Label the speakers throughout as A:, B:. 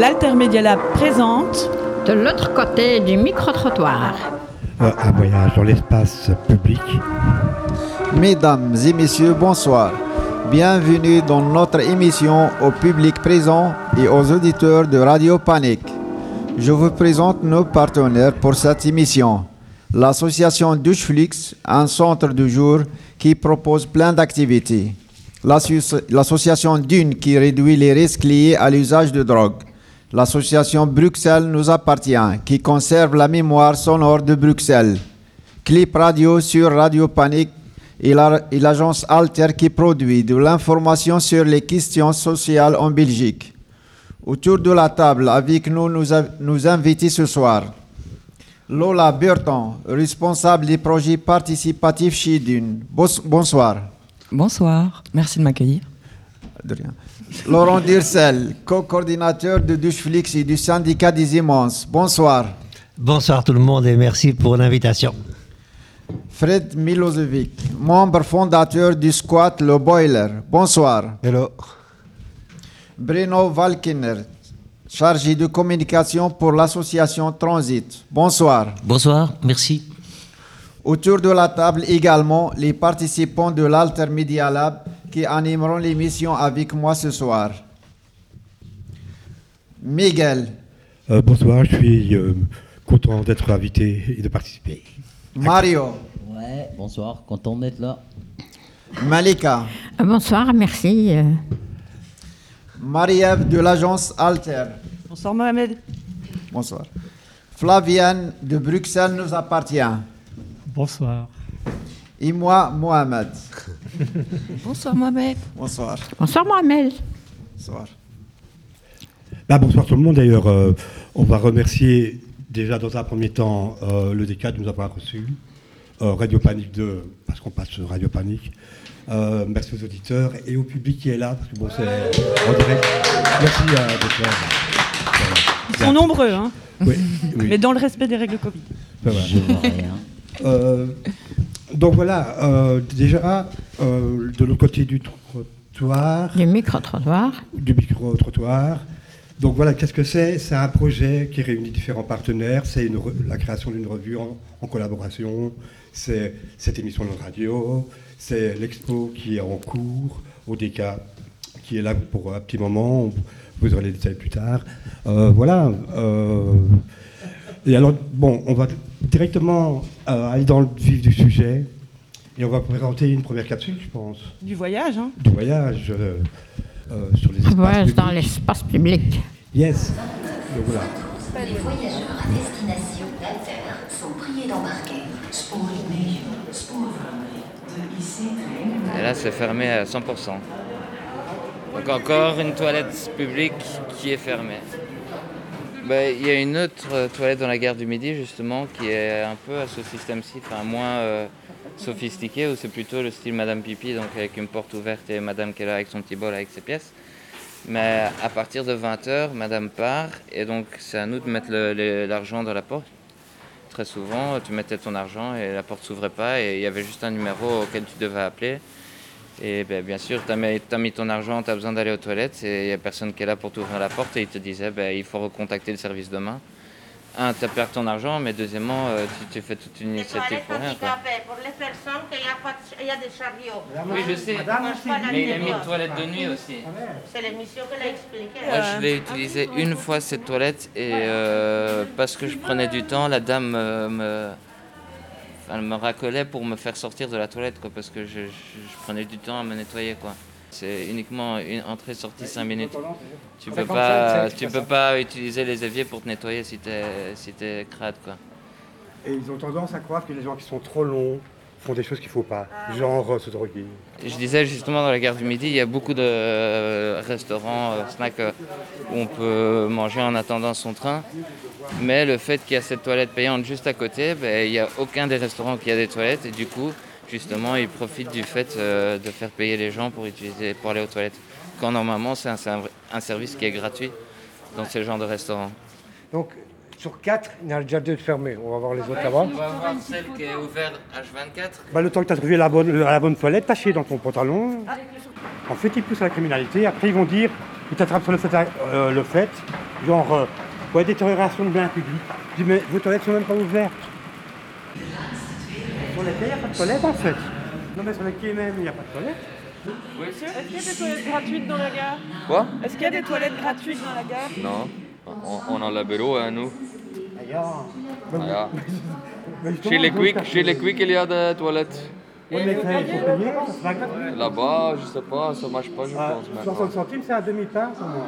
A: l'Altermedia Lab présente
B: De l'autre côté du micro-trottoir.
C: Euh, un voyage dans l'espace public.
D: Mesdames et messieurs, bonsoir. Bienvenue dans notre émission au public présent et aux auditeurs de Radio Panique. Je vous présente nos partenaires pour cette émission. L'association Doucheflix, un centre de jour qui propose plein d'activités. L'associ- L'association Dune qui réduit les risques liés à l'usage de drogue. L'association Bruxelles nous appartient qui conserve la mémoire sonore de Bruxelles. Clip radio sur Radio Panique et la- et l'agence Alter qui produit de l'information sur les questions sociales en Belgique. Autour de la table avec nous, nous, a- nous invités ce soir. Lola Burton, responsable des projets participatifs chez Dune. Bonsoir.
E: Bonsoir, merci de m'accueillir.
D: De rien. Laurent Dursel, co-coordinateur de Doucheflix et du syndicat des immenses. Bonsoir.
F: Bonsoir tout le monde et merci pour l'invitation.
D: Fred Milosevic, membre fondateur du squat Le Boiler. Bonsoir.
C: Hello.
D: Bruno Valkener, chargé de communication pour l'association Transit. Bonsoir.
G: Bonsoir, merci.
D: Autour de la table également les participants de l'Altermedia Lab qui animeront l'émission avec moi ce soir. Miguel,
C: Euh, bonsoir, je suis euh, content d'être invité et de participer.
D: Mario,
G: Ouais, bonsoir, content d'être là.
D: Malika,
B: Euh, Bonsoir, merci.
D: Marie-Ève de l'agence Alter.
A: Bonsoir Mohamed.
D: Bonsoir. Flavienne de Bruxelles nous appartient.
H: Bonsoir.
D: Et moi, Mohamed.
E: Bonsoir Mohamed.
D: Bonsoir.
B: Bonsoir Mohamed.
D: Bonsoir.
C: Bah, bonsoir tout le monde d'ailleurs. euh, on va remercier déjà dans un premier temps euh, le DK de nous avoir reçus. euh, Radio Panique 2, parce qu'on passe sur Radio Panique. Euh, merci aux auditeurs et au public qui est là, parce que bon, c'est en direct. Merci à.
A: Ils sont nombreux, hein,
C: Oui, oui.
A: mais dans le respect des règles Covid.
C: Ça va.
G: Je vois rien.
C: Donc voilà, euh, déjà, euh, de l'autre côté du trottoir,
B: Du micro-trottoir.
C: du micro-trottoir. Donc voilà, qu'est-ce que c'est? C'est un projet qui réunit différents partenaires. C'est la création d'une revue en, en collaboration. C'est cette émission de radio. C'est l'expo qui est en cours au DK, qui est là pour un petit moment. On- Vous aurez les détails plus tard. Euh, voilà. Et alors, bon, on va directement euh, aller dans le vif du sujet. Et on va présenter une première capsule, je pense,
A: Du voyage, hein.
C: du voyage euh, euh, sur les espaces
B: Voyage dans l'espace public.
C: Yes. Donc voilà.
I: Les voyageurs à destination d'Alter sont priés d'embarquer.
J: Et là, c'est fermé à 100%. Donc encore une toilette publique qui est fermée. Ben, Il y a une autre euh, toilette dans la gare du Midi, justement, qui est un peu à ce système-ci, enfin moins euh, sophistiqué, où c'est plutôt le style Madame Pipi, donc avec une porte ouverte et Madame qui est là avec son petit bol avec ses pièces. Mais à partir de 20h, Madame part, et donc c'est à nous de mettre l'argent dans la porte. Très souvent, tu mettais ton argent et la porte s'ouvrait pas, et il y avait juste un numéro auquel tu devais appeler. Et ben, bien sûr, tu as, mis ton argent, tu as besoin d'aller aux toilettes, et il n'y a personne qui est là pour t'ouvrir la porte, et il te disait ben, il faut recontacter le service demain. Un, tu as perdu ton argent, mais deuxièmement, euh, tu, tu fais toute une initiative pour rien. Quoi.
I: Pour les personnes qu'il y a, pas de- il y a des chariots.
J: Oui, je sais. Mais il a mis une toilette de nuit aussi.
I: C'est l'émission qu'elle a expliquée.
J: Moi, je l'ai utilisé une fois cette toilette et euh, parce que je prenais du temps, la dame euh, me, elle me racolait pour me faire sortir de la toilette, quoi, parce que je, je- je prenais du temps à me nettoyer, quoi. C'est uniquement une entrée-sortie 5 minutes. Tu peux pas, tu peux pas utiliser les éviers pour te nettoyer si t'es si t'es crade, quoi.
C: Et ils ont tendance à croire que les gens qui sont trop longs font des choses qu'il ne faut pas, genre euh, se droguer.
J: Je disais justement dans la gare du Midi, il y a beaucoup de euh, restaurants, euh, snacks où on peut manger en attendant son train. Mais le fait qu'il y a cette toilette payante juste à côté, ben, il n'y a aucun des restaurants qui a des toilettes et du coup, justement, ils profitent du fait de faire payer les gens pour, utiliser, pour aller aux toilettes. Quand normalement, c'est un, c'est un- un service qui est gratuit dans ce genre de restaurant.
H: Donc, sur 4, il y en a déjà deux de fermés. On va voir les autres là-bas.
J: On va voir celle qui est ouverte H24.
H: Bah, le temps que tu as trouvé la bonne, la bonne toilette, t'as chié dans ton pantalon. En fait, ils poussent à la criminalité. Après, ils vont dire il t'attrape sur le fait, euh, le fait genre, euh, ouais, détérioration de biens publics. Je dis, mais vos toilettes sont même pas ouvertes. Sur les il n'y a pas de toilettes en fait. Non, mais sur les quais même, il n'y a pas de toilettes.
A: Monsieur, est-ce qu'il y a des toilettes gratuites dans la gare?
J: Quoi?
A: Est-ce qu'il y a des toilettes gratuites dans la gare?
J: Non. On, on a le bureau, hein, nous.
H: Ailleurs.
J: Ah, Chez les Quick, chez les Quick, il y a des toilettes.
H: Oui, mais ça, il faut payer, ça se passe gratuit.
J: Là-bas, je sais pas, ça marche pas, je
H: Ah,
J: pense maintenant.
H: 60 centimes, c'est un demi-pain pour moi.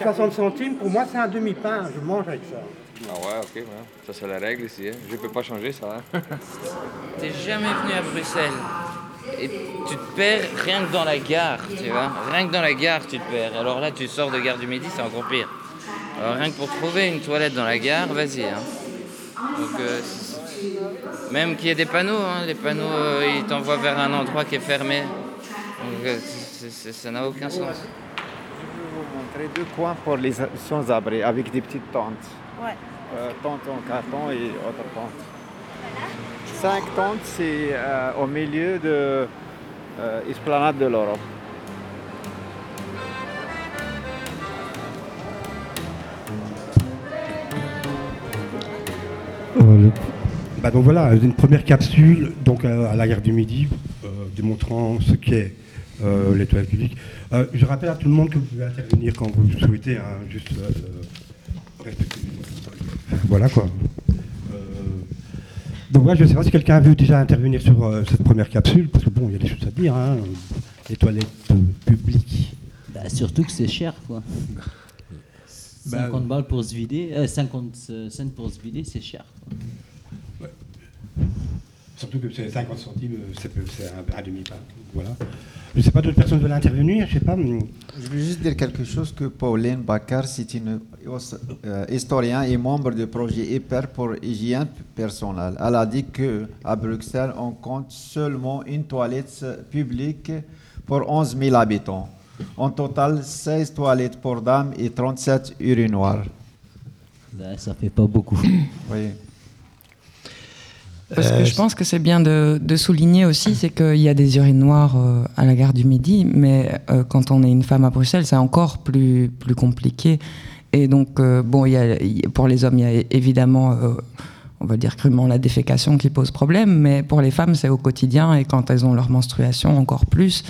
H: 60 centimes, pour moi, c'est un demi-pain. Je mange avec ça.
J: Ah ouais, ok, ouais. ça c'est la règle ici. Hein. Je peux pas changer ça. Hein. T'es jamais venu à Bruxelles et tu te perds rien que dans la gare, tu vois. Rien que dans la gare, tu te perds. Alors là, tu sors de gare du Midi, c'est encore pire. Alors rien que pour trouver une toilette dans la gare, vas-y. Hein. Donc, euh, même qu'il y ait des panneaux, hein, les panneaux, euh, ils t'envoient vers un endroit qui est fermé. Donc, euh, ça n'a aucun sens.
D: Je vais vous montrer deux coins pour les sans-abri avec des petites tentes.
A: Ouais.
D: Euh, tentes en carton et autres tentes. Cinq tentes, c'est euh, au milieu de euh, Esplanade de l'Europe.
C: Bah donc voilà, une première capsule donc euh, à la gare du Midi, euh, démontrant ce qu'est euh, les toilettes publiques. Euh, je rappelle à tout le monde que vous pouvez intervenir quand vous le souhaitez, hein, juste respecter. Voilà quoi. Euh, donc voilà, je ne sais pas si quelqu'un a vu déjà intervenir sur euh, cette première capsule, parce que bon, il y a des choses à dire, hein, les toilettes publiques.
G: Bah, surtout que c'est cher, quoi.
C: Bah,
G: 50 balles pour se vider, euh, 50 cents pour se vider, c'est cher. quoi.
C: Surtout que c'est 50 centimes, c'est un, un demi-pain. Voilà. Je ne sais pas, d'autres personnes veulent intervenir, je sais pas.
D: Je veux juste dire quelque chose que Pauline Baccar, c'est une euh, historien et membre du projet hyper pour hygiène personnelle. Elle a dit que à Bruxelles, on compte seulement une toilette publique pour 11 000 habitants. En total, 16 toilettes pour dames et 37 urinoirs.
G: Bah, ça fait pas beaucoup.
D: Oui.
E: Parce
F: Euh,
E: que je pense que c'est bien de, de souligner aussi, c'est qu'il y a des urinoirs euh, à la gare du Midi, mais euh, quand on est une femme à Bruxelles, c'est encore plus, plus compliqué. Et donc, euh, bon, y a, y pour les hommes, il y a évidemment, euh, on va dire crûment, la défécation qui pose problème, mais pour les femmes, c'est au quotidien, et quand elles ont leur menstruation, encore plus.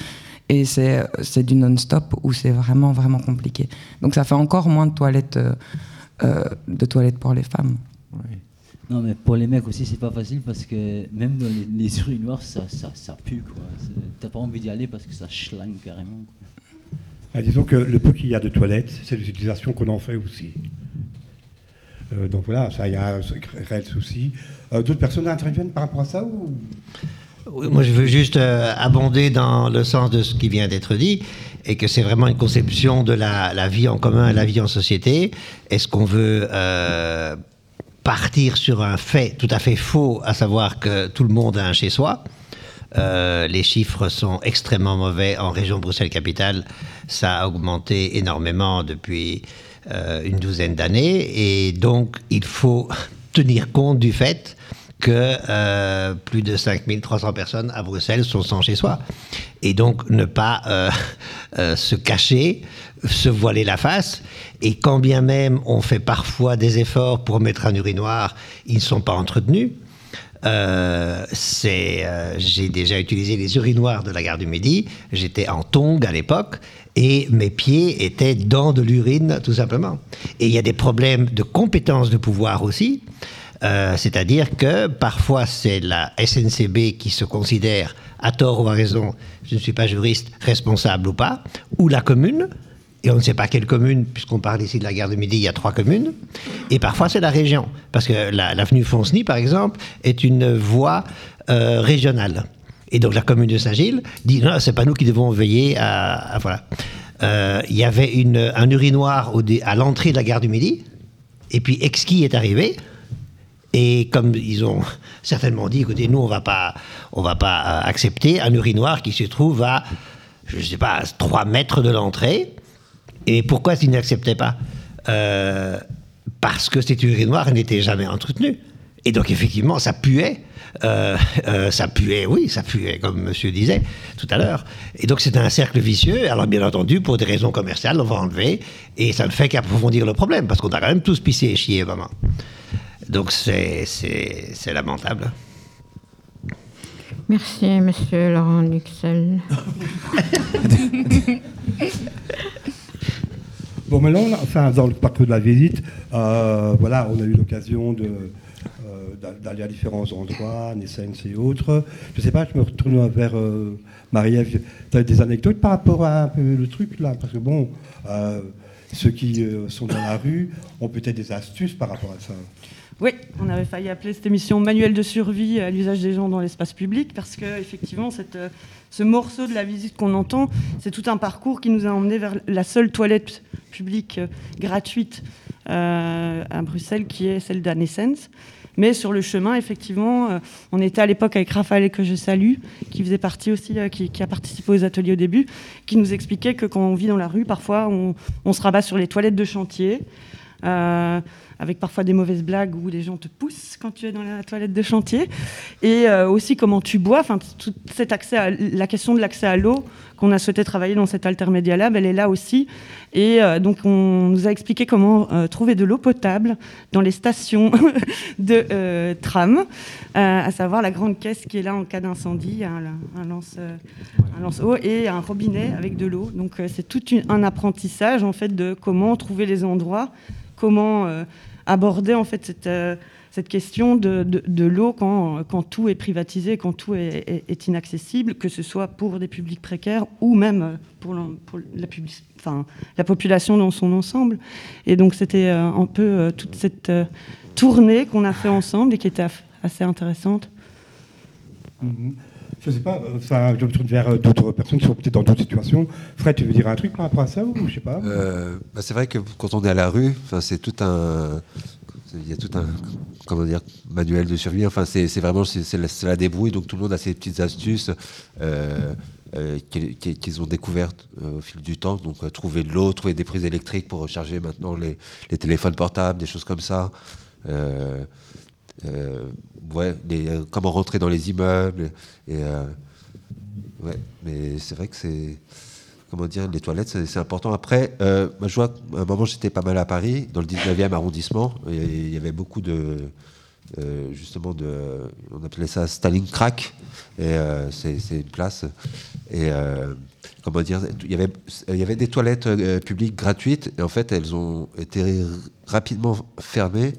E: Et c'est du non-stop où c'est vraiment, vraiment compliqué. Donc, ça fait encore moins de toilettes, euh, euh, de toilettes pour les femmes.
G: Non, mais pour les mecs aussi, c'est pas facile parce que même dans les, les urinoirs, ça, ça, ça pue, T'as pas envie d'y aller parce que ça schlingue carrément. quoi.
C: Ah, disons que le peu qu'il y a de toilettes, c'est l'utilisation qu'on en fait aussi. Euh, donc voilà, ça, il y a un réel souci. Euh, D'autres personnes interviennent par rapport à ça ou...
F: Oui, Moi, je veux juste euh, abonder dans le sens de ce qui vient d'être dit, et que c'est vraiment une conception de la, la vie en commun, la vie en société. Est-ce qu'on veut euh, partir sur un fait tout à fait faux, à savoir que tout le monde a un chez soi Euh, les chiffres sont extrêmement mauvais en région Bruxelles-Capitale. Ça a augmenté énormément depuis euh, une douzaine d'années. Et donc, il faut tenir compte du fait que euh, plus de 5300 personnes à Bruxelles sont sans chez soi. Et donc, ne pas se cacher, se voiler la face. Et quand bien même on fait parfois des efforts pour mettre un urinoir, ils ne sont pas entretenus. Euh, c'est, euh, j'ai déjà utilisé les urinoirs de la gare du Midi. J'étais en tongs à l'époque et mes pieds étaient dans de l'urine, tout simplement. Et il y a des problèmes de compétence de pouvoir aussi. Euh, c'est-à-dire que parfois c'est la SNCB qui se considère, à tort ou à raison, je ne suis pas juriste, responsable ou pas, ou la commune, et on ne sait pas quelle commune, puisqu'on parle ici de la gare de Midi, il y a trois communes. Et parfois, c'est la région. Parce que la- l'avenue Fonceny, par exemple, est une voie euh, régionale. Et donc, la commune de Saint-Gilles dit non, c'est pas nous qui devons veiller à. voilà. Euh, Il y avait une, un urinoir à l'entrée de la gare du Midi. Et puis, Exki est arrivé. Et comme ils ont certainement dit, écoutez, nous, on va pas, on va pas euh, accepter un urinoir qui se trouve à, je sais pas, à 3 mètres de l'entrée. Et pourquoi ils n'acceptaient pas? Euh, Parce que cet urinoir n'était jamais entretenu. Et donc effectivement, ça puait. Euh, euh, ça puait, oui, ça puait, comme monsieur disait tout à l'heure. Et donc c'est un cercle vicieux. Alors bien entendu, pour des raisons commerciales, on va enlever. Et ça ne fait qu'approfondir le problème, parce qu'on a quand même tous pissé et chié, vraiment. Donc c'est c'est- c'est lamentable.
B: Merci, monsieur Laurent Luxel.
C: Bon, maintenant, enfin, dans le parcours de la visite, euh, voilà, on a eu l'occasion euh, d'a- d'aller à différents endroits, Nessens et autres. Je ne sais pas, je me retourne vers euh, Marie-Ève. Tu as des anecdotes par rapport à un peu le truc là? Parce que bon, ceux qui sont dans la rue ont peut-être des astuces par rapport à ça.
A: Oui, on avait failli appeler cette émission Manuel de survie à l'usage des gens dans l'espace public parce que effectivement, euh, ce morceau de la visite qu'on entend, c'est tout un parcours qui nous a emmené vers la seule toilette publique euh, gratuite euh, à Bruxelles, qui est celle d'Anessence. Mais sur le chemin, effectivement, on était à l'époque avec Raphaël que je salue, qui faisait partie aussi, qui, a participé aux ateliers au début, qui nous expliquait que quand on vit dans la rue, parfois on, se rabat sur les toilettes de chantier. Avec parfois des mauvaises blagues où les gens te poussent quand tu es dans la toilette de chantier, et euh, aussi comment tu bois, enfin tout cet la question de l'accès à l'eau qu'on a souhaité travailler dans cet Altermedia Lab, elle est là aussi, et euh, donc on nous a expliqué comment euh, trouver de l'eau potable dans les stations de tram, à savoir la grande caisse qui est là en cas d'incendie, un, lance, un lance-eau et un robinet avec de l'eau. Donc c'est tout un apprentissage en fait de comment trouver les endroits, comment euh, aborder en fait cette, euh, cette question de, de- l'eau quand, quand tout est privatisé, quand tout est, inaccessible, que ce soit pour des publics précaires ou même euh, pour, la, population dans son ensemble. Et donc c'était un peu toute cette tournée qu'on a fait ensemble et qui était assez intéressante.
C: Mhm. Je ne sais pas, enfin, je me tourne vers euh, d'autres personnes qui sont peut-être dans d'autres situations. Fred, tu veux dire un truc par rapport à ça ou je sais pas?
K: Euh, bah, c'est vrai que quand on est à la rue, c'est tout un, il y a tout un, comment dire, manuel de survie. Enfin, c'est vraiment la, débrouille. Donc tout le monde a ses petites astuces euh, qu'ils ont découvertes au fil du temps. Donc trouver de l'eau, trouver des prises électriques pour recharger maintenant les, téléphones portables, des choses comme ça. Les- euh, comment rentrer dans les immeubles. Euh, mais c'est vrai que c'est comment dire, les toilettes, c'est important. Après, euh, je vois, à un moment, j'étais pas mal à Paris, dans le 19e arrondissement, il y avait beaucoup de, euh, justement, de, on appelait ça Stalingrad, et euh, c'est une place, et euh, comment dire, il y avait, il y avait des toilettes euh, publiques gratuites, et en fait, elles ont été rapidement fermées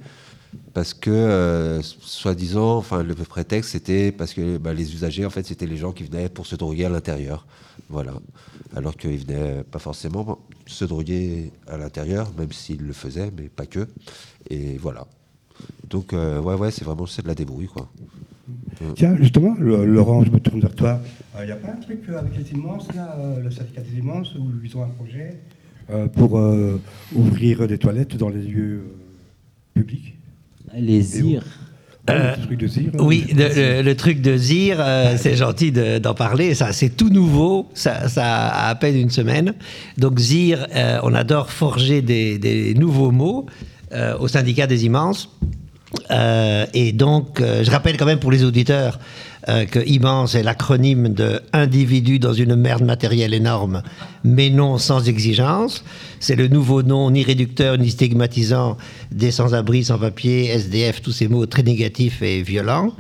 K: parce que, euh, soi-disant, enfin, le prétexte, c'était parce que bah, les usagers, en fait, c'était les gens qui venaient pour se droguer à l'intérieur. Voilà. Alors qu'ils venaient pas forcément se droguer à l'intérieur, même s'ils le faisaient, mais pas que. Et voilà. Donc, euh, ouais, ouais, c'est vraiment de la débrouille, quoi. Euh,
C: Tiens, justement, le- Laurent, je me tourne vers toi. Il n'y a pas un truc euh, avec les immenses, là, euh, le syndicat des immenses, où ils ont un projet euh, pour euh, ouvrir des toilettes dans les lieux euh, publics?
G: Les ZIR.
C: Ouais,
F: Euh,
C: le truc de Zir,
F: Oui,
C: je sais pas
F: le, le- le truc de Zir, euh, c'est gentil de- d'en parler. Ça, c'est tout nouveau. Ça, ça a à peine une semaine. Donc Zir, euh, on adore forger des, des nouveaux mots euh, au syndicat des immenses. Euh, et donc, euh, je rappelle quand même pour les auditeurs euh, que immense est l'acronyme de individu dans une merde matérielle énorme, mais non sans exigence. C'est le nouveau nom ni réducteur ni stigmatisant des sans-abri, sans-papiers, SDF, tous ces mots très négatifs et violents.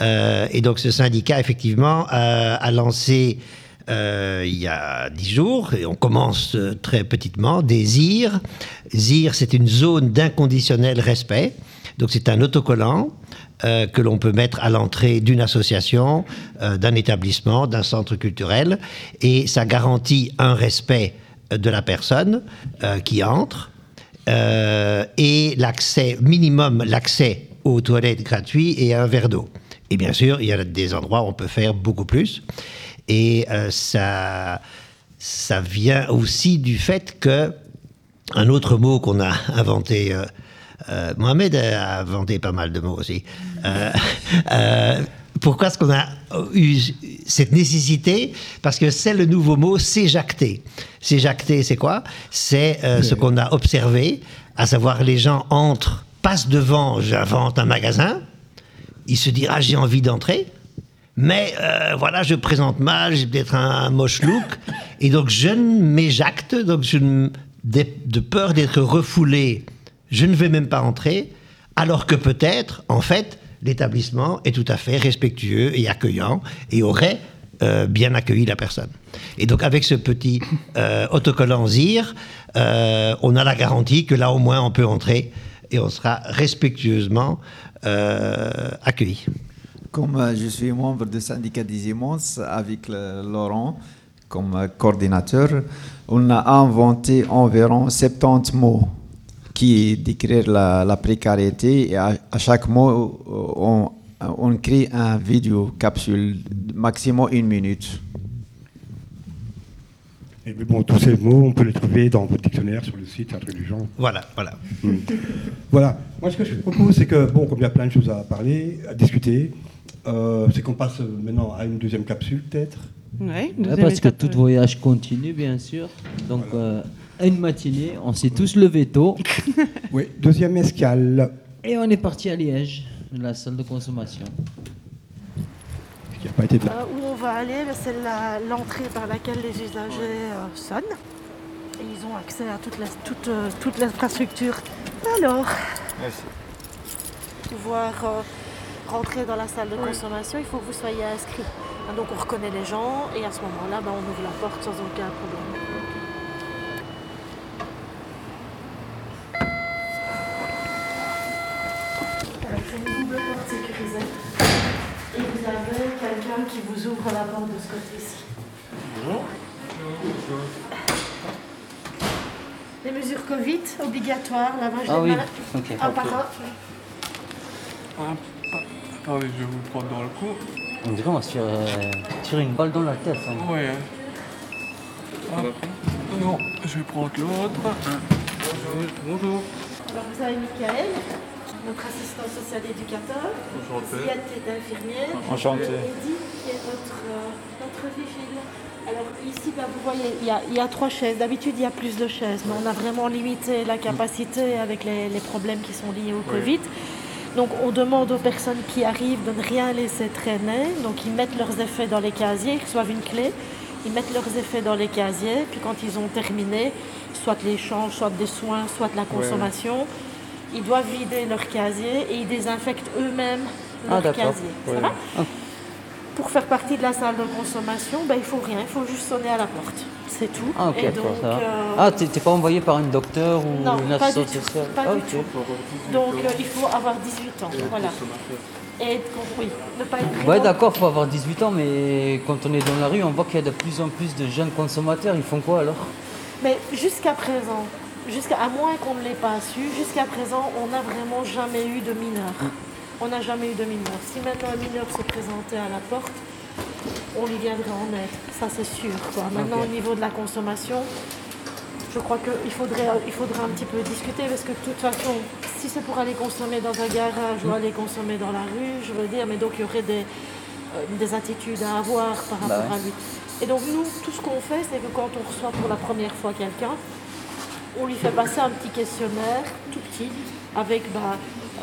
F: Euh, et donc, ce syndicat, effectivement, euh, a lancé il y a dix jours, et on commence très petitement, des ZIR. ZIR, c'est une zone d'inconditionnel respect. Donc c'est un autocollant euh, que l'on peut mettre à l'entrée d'une association, euh, d'un établissement, d'un centre culturel, et ça garantit un respect de la personne euh, qui entre et l'accès minimum, l'accès aux toilettes gratuites et à un verre d'eau. Et bien sûr, il y a des endroits où on peut faire beaucoup plus. Et ça, ça vient aussi du fait que un autre mot qu'on a inventé. Euh, Mohamed a inventé pas mal de mots aussi. Euh, euh, pourquoi est-ce qu'on a eu cette nécessité? Parce que c'est le nouveau mot s'éjacter. S'éjacter, c'est quoi? C'est euh, ce qu'on a observé, à savoir les gens entrent, passent devant, j'invente un magasin, il se dira j'ai envie d'entrer, mais euh, voilà, je présente mal, j'ai peut-être un, moche look, et donc je ne m'éjacte, donc je de peur d'être refoulé, je ne vais même pas entrer, alors que peut-être, en fait, l'établissement est tout à fait respectueux et accueillant et aurait euh, bien accueilli la personne. Et donc avec ce petit euh, autocollant ZIR, euh, on a la garantie que là au moins on peut entrer et on sera respectueusement euh, accueilli.
D: Comme je suis membre du syndicat des immenses avec le- Laurent comme coordinateur, on a inventé environ 70 mots qui décrivent la, la précarité et à, à chaque mot, euh, on, on crée un vidéo capsule, maximum une minute.
C: Et mais bon, tous ces mots, on peut les trouver dans votre dictionnaire sur le site, un truc du genre.
F: Voilà, voilà.
C: Mm. Voilà. Moi, ce que je propose, c'est que, bon, comme il y a plein de choses à parler, à discuter, euh, c'est qu'on passe maintenant à une deuxième capsule, peut-être?
A: Ouais,
G: Ouais, parce que tout voyage continue, bien sûr. Donc, euh, à une matinée, on s'est tous levés tôt.
C: Oui, deuxième escale.
G: Et on est parti à Liège, la salle de consommation.
C: Qui n'a pas été de
L: Euh, où on va aller, ben, c'est l'entrée par laquelle les usagers euh, sonnent. Et ils ont accès à toute la- toute, euh, toute l'infrastructure. Alors, pour pouvoir euh, rentrer dans la salle de consommation, il faut que vous soyez inscrit. Donc on reconnaît les gens et à ce moment-là, ben, on ouvre la porte sans aucun problème. Quelqu'un qui vous ouvre la porte de ce côté-ci. Les mesures Covid obligatoires, lavage
G: Ah
L: des
G: oui,
L: mains,
G: ok.
L: un
G: Ok.
L: par un.
M: Attendez, je vais vous prendre dans le cou.
G: On dirait qu'on va se euh, tirer une balle dans la tête. hein.
M: Ouais. Non, je vais prendre l'autre. Bonjour.
L: Alors vous avez Michael, notre assistant social éducateur.
M: Enchanté.
L: Ziad qui est infirmière.
M: Enchanté.
L: Et Eddy qui est notre, euh, notre vigile. Alors ici, ben, vous voyez, il y, a, il y a trois chaises. D'habitude, il y a plus de chaises, mais on a vraiment limité la capacité avec les, les problèmes qui sont liés au
M: Oui.
L: Covid. Donc on demande aux personnes qui arrivent de ne rien laisser traîner. Donc ils mettent leurs effets dans les casiers, ils reçoivent une clé. Ils mettent leurs effets dans les casiers, puis quand ils ont terminé, soit l'échange, soit des soins, soit la
G: Ouais.
L: Ils doivent vider leur casier et ils désinfectent eux-mêmes
G: Ah,
L: leur casier. Ça va
G: Ah.
L: Pour faire partie de la salle de consommation, ben, il faut rien, il faut juste sonner à la porte. C'est tout.
G: Ah, ok,
L: Et
G: d'accord,
L: donc,
G: ça
L: euh,
G: Ah, t'es t'es pas envoyé par un docteur ou
L: non,
G: une
L: pas du
G: assistante
L: tout. Pas
G: Ah,
L: du
G: ok.
L: tout. Donc euh, il faut avoir 18 ans. Voilà. Et oui, ne pas être
G: Ouais, d'accord, faut avoir 18 ans, mais quand on est dans la rue, on voit qu'il y a de plus en plus de jeunes consommateurs. Ils font quoi alors?
L: Mais jusqu'à présent, jusqu'à à moins qu'on ne l'ait pas su, jusqu'à présent, on n'a vraiment jamais eu de mineur. On n'a jamais eu de mineur. Si maintenant un mineur se présentait à la porte, on lui viendrait en aide. Ça, c'est sûr. quoi. Maintenant, au niveau de la consommation, je crois qu'il faudrait, il faudrait un petit peu discuter parce que de toute façon, si c'est pour aller consommer dans un garage ou aller consommer dans la rue, je veux dire, mais donc il y aurait des, euh, des attitudes à avoir par
G: Bah
L: rapport
G: ouais.
L: à lui. Et donc nous, tout ce qu'on fait, c'est que quand on reçoit pour la première fois quelqu'un, on lui fait passer un petit questionnaire tout petit avec bah,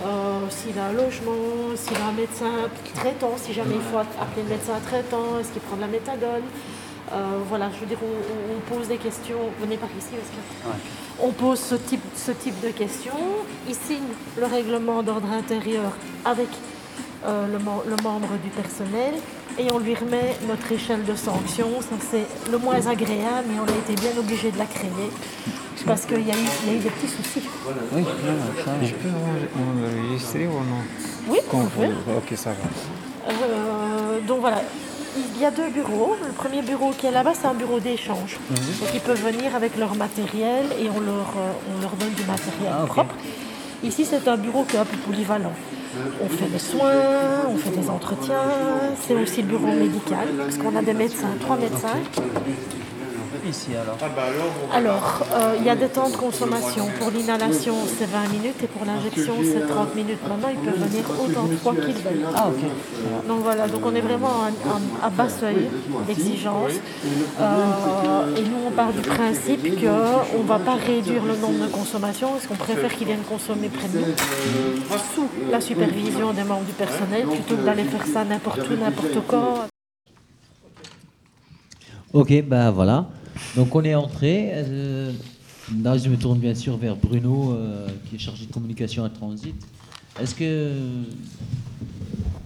L: euh, s'il a un logement, s'il a un médecin traitant, si jamais il faut appeler le médecin traitant, est-ce qu'il prend de la méthadone. Euh, voilà, je veux dire, on, pose des questions. Venez par ici parce que on pose ce type, ce type de questions. Il signe le règlement d'ordre intérieur avec euh, le, le membre du personnel et on lui remet notre échelle de sanctions. Ça, c'est le moins agréable, mais on a été bien obligé de la créer parce qu'il y, a eu- il y a eu des petits soucis.
G: Oui, ça.
N: Je peux enregistrer ou non
L: Oui,
N: Quand
L: vous pouvez.
N: vous- Ok, ça va.
L: Euh, donc voilà, il y a deux bureaux. Le premier bureau qui est là-bas, c'est un bureau d'échange.
G: Mhm.
L: Donc ils peuvent venir avec leur matériel et on leur, euh, on leur donne du matériel
G: Ah,
L: propre. Ici, c'est un bureau qui est un peu polyvalent. On fait des soins, on fait des entretiens, c'est aussi le bureau médical, parce qu'on a des médecins, trois médecins.
N: Ici alors
H: Ah bah alors,
L: euh, il y a des temps de consommation. Pour l'inhalation, c'est 20 minutes et pour l'injection, c'est 30 minutes. Maintenant, ils peuvent venir autant de fois qu'ils veulent.
N: Ah, ok.
L: Donc voilà, donc on est vraiment à, à- à bas seuil d'exigence. Euh, et nous, on part du principe qu'on ne va pas réduire le nombre de consommations, parce qu'on préfère qu'ils viennent consommer près de nous, sous la supervision des membres du personnel, plutôt que d'aller faire ça n'importe où, n'importe quand.
G: Ok, ben voilà. Donc on est entré. euh, là, je me tourne bien sûr vers Bruno, euh, qui est chargé de communication à Transit. Est-ce que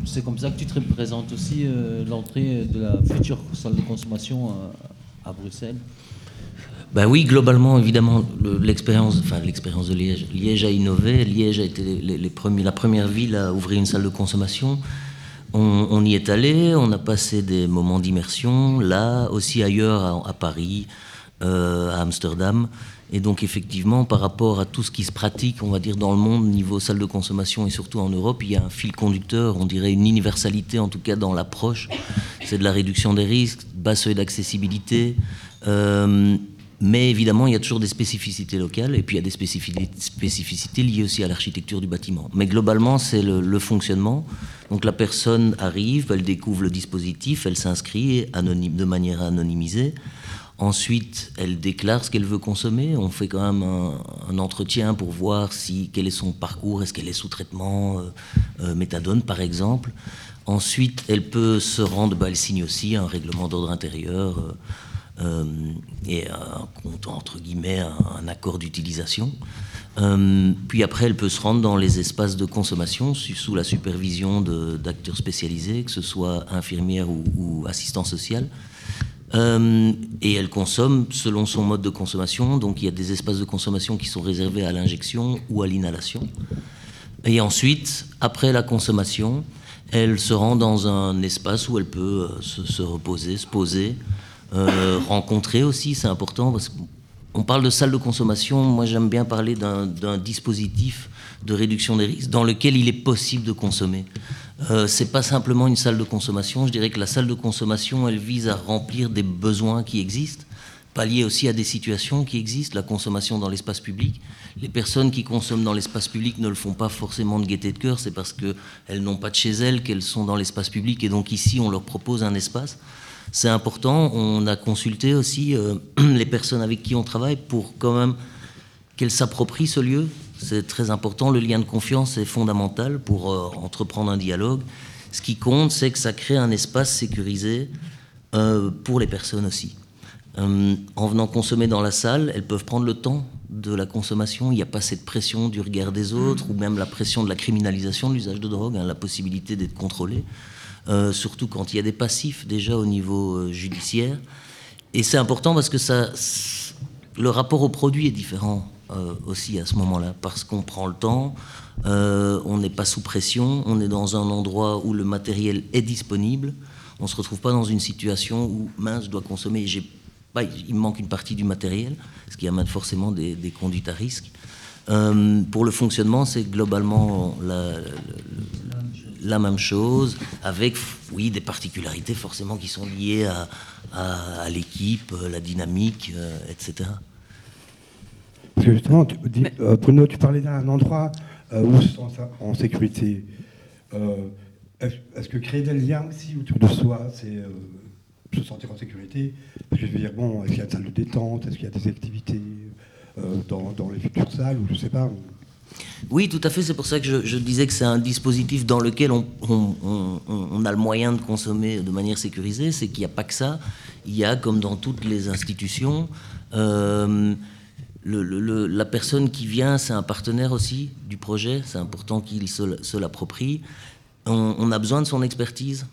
G: c'est comme ça que tu te représentes aussi euh, l'entrée de la future salle de consommation à, Bruxelles?
O: Ben oui, globalement, évidemment, le- l'expérience, enfin l'expérience de Liège. Liège a innové. Liège a été la première ville à ouvrir une salle de consommation. On, y est allé, on a passé des moments d'immersion, là, aussi ailleurs, à, Paris, euh, à Amsterdam. Et donc, effectivement, par rapport à tout ce qui se pratique, on va dire, dans le monde, niveau salle de consommation et surtout en Europe, il y a un fil conducteur, on dirait une universalité, en tout cas dans l'approche. C'est de la réduction des risques, bas seuil d'accessibilité. euh, mais évidemment, il y a toujours des spécificités locales et puis il y a des spécifi- spécificités liées aussi à l'architecture du bâtiment. Mais globalement, c'est le fonctionnement. Donc la personne arrive, elle découvre le dispositif, elle s'inscrit de manière anonymisée. Ensuite, elle déclare ce qu'elle veut consommer. On fait quand même un, entretien pour voir si, quel est son parcours, est-ce qu'elle est sous traitement, euh, euh, méthadone par exemple. Ensuite, elle peut se rendre, bah, elle signe aussi un règlement d'ordre intérieur euh, et un entre guillemets, un accord d'utilisation. Euh, puis après, elle peut se rendre dans les espaces de consommation sous la supervision d'acteurs spécialisés, que ce soit infirmières ou, ou assistants social. Euh, et elle consomme selon son mode de consommation. Donc il y a des espaces de consommation qui sont réservés à l'injection ou à l'inhalation. Et ensuite, après la consommation, elle se rend dans un espace où elle peut euh, se, se reposer, se poser, rencontrer aussi, c'est important parce qu'on parle de salle de consommation. Moi, j'aime bien parler d'un d'un dispositif de réduction des risques dans lequel il est possible de consommer. Euh, c'est pas simplement une salle de consommation. Je dirais que la salle de consommation, elle vise à remplir des besoins qui existent, pallier aussi à des situations qui existent, la consommation dans l'espace public. Les personnes qui consomment dans l'espace public ne le font pas forcément de gaieté de cœur, c'est parce qu'elles n'ont pas de chez elles qu'elles sont dans l'espace public et donc ici on leur propose un espace. C'est important, on a consulté aussi euh, les personnes avec qui on travaille pour quand même qu'elles s'approprient ce lieu. C'est très important, le lien de confiance est fondamental pour euh, entreprendre un dialogue. Ce qui compte, c'est que ça crée un espace sécurisé euh, pour les personnes aussi. En venant consommer dans la salle, elles peuvent prendre le temps de la consommation. Il n'y a pas cette pression du regard des autres ou même la pression de la criminalisation de l'usage de drogue, hein, la possibilité d'être contrôlé, euh, surtout quand il y a des passifs déjà au niveau euh, judiciaire. Et c'est important parce que ça, le rapport au produit est différent euh, aussi à ce moment-là, parce qu'on prend le temps, on n'est pas sous pression, on est dans un endroit où le matériel est disponible, on ne se retrouve pas dans une situation où, mince, je dois consommer, il me manque une partie du matériel, ce qui amène forcément des conduites à risque. Euh, pour le fonctionnement, c'est globalement la, la- la même chose, avec oui des particularités forcément qui sont liées à, à- à l'équipe, euh, la dynamique, euh, etc.
C: Parce que justement, tu dis- euh, Bruno, tu parlais d'un endroit euh, où on se sent en sécurité. Euh, Est-ce est-ce que créer des liens aussi autour de soi, c'est euh, se sentir en sécurité? Parce que je veux dire, bon, est-ce qu'il y a une salle de détente? Est-ce qu'il y a des activités? Dans, dans les futures salles Ou je sais pas.
O: Oui, tout à fait. C'est pour ça que je, disais que c'est un dispositif dans lequel on, a le moyen de consommer de manière sécurisée. C'est qu'il n'y a pas que ça. Il y a, comme dans toutes les institutions, euh, la personne qui vient, c'est un partenaire aussi du projet. C'est important qu'il se, se l'approprie. On, a besoin de son expertise.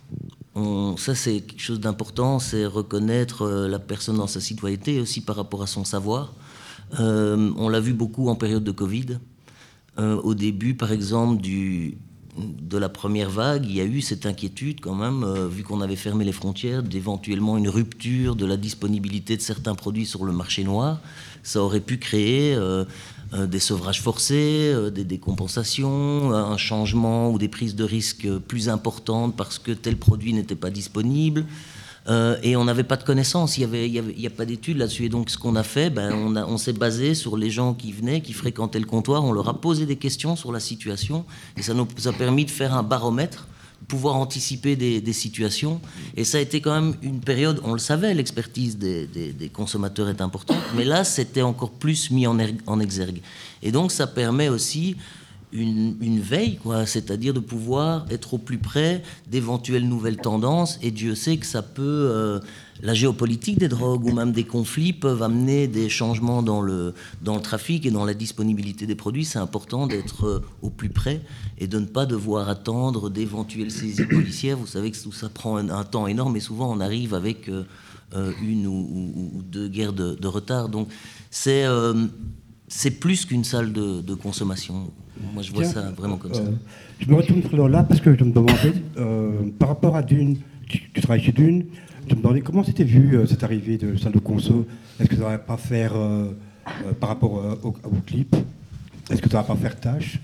O: Ça, c'est quelque chose d'important. C'est reconnaître euh, la personne dans sa citoyenneté et aussi par rapport à son savoir. Euh, on l'a vu beaucoup en période de Covid. Euh, au début, par exemple, de la première vague, il y a eu cette inquiétude quand même, euh, vu qu'on avait fermé les frontières, d'éventuellement une rupture de la disponibilité de certains produits sur le marché noir. Ça aurait pu créer des sevrages forcés, euh, des décompensations, un changement ou des prises de risques plus importantes parce que tel produit n'était pas disponible. Euh, et on n'avait pas de connaissances, il n'y avait, y avait, il y a pas d'études là-dessus. Et donc ce qu'on a fait, ben, on, s'est basé sur les gens qui venaient, qui fréquentaient le comptoir, on leur a posé des questions sur la situation, et ça nous a permis de faire un baromètre, de pouvoir anticiper des, des situations. Et ça a été quand même une période, on le savait, l'expertise des, des- des consommateurs est importante, mais là c'était encore plus mis en, er- en exergue. Et donc ça permet aussi une, veille, quoi, c'est-à-dire de pouvoir être au plus près d'éventuelles nouvelles tendances. Et Dieu sait que ça peut, euh, la géopolitique des drogues ou même des conflits peuvent amener des changements dans le, dans le trafic et dans la disponibilité des produits. C'est important d'être euh, au plus près et de ne pas devoir attendre d'éventuelles saisies policières. Vous savez que tout ça prend un, temps énorme et souvent on arrive avec euh, une ou, deux guerres de, retard. Donc c'est plus qu'une salle de consommation. Moi, je vois
C: Tiens,
O: ça vraiment comme ça.
C: euh, Je me retourne sur Lola parce que je me demandais, euh, par rapport à Dune, tu, tu travailles chez Dune, je me demandais comment c'était vu euh, cette arrivée de salle de conso. Est-ce que ça va pas faire, euh, euh, par rapport euh, au, au clip, est-ce que ça va pas faire tâche?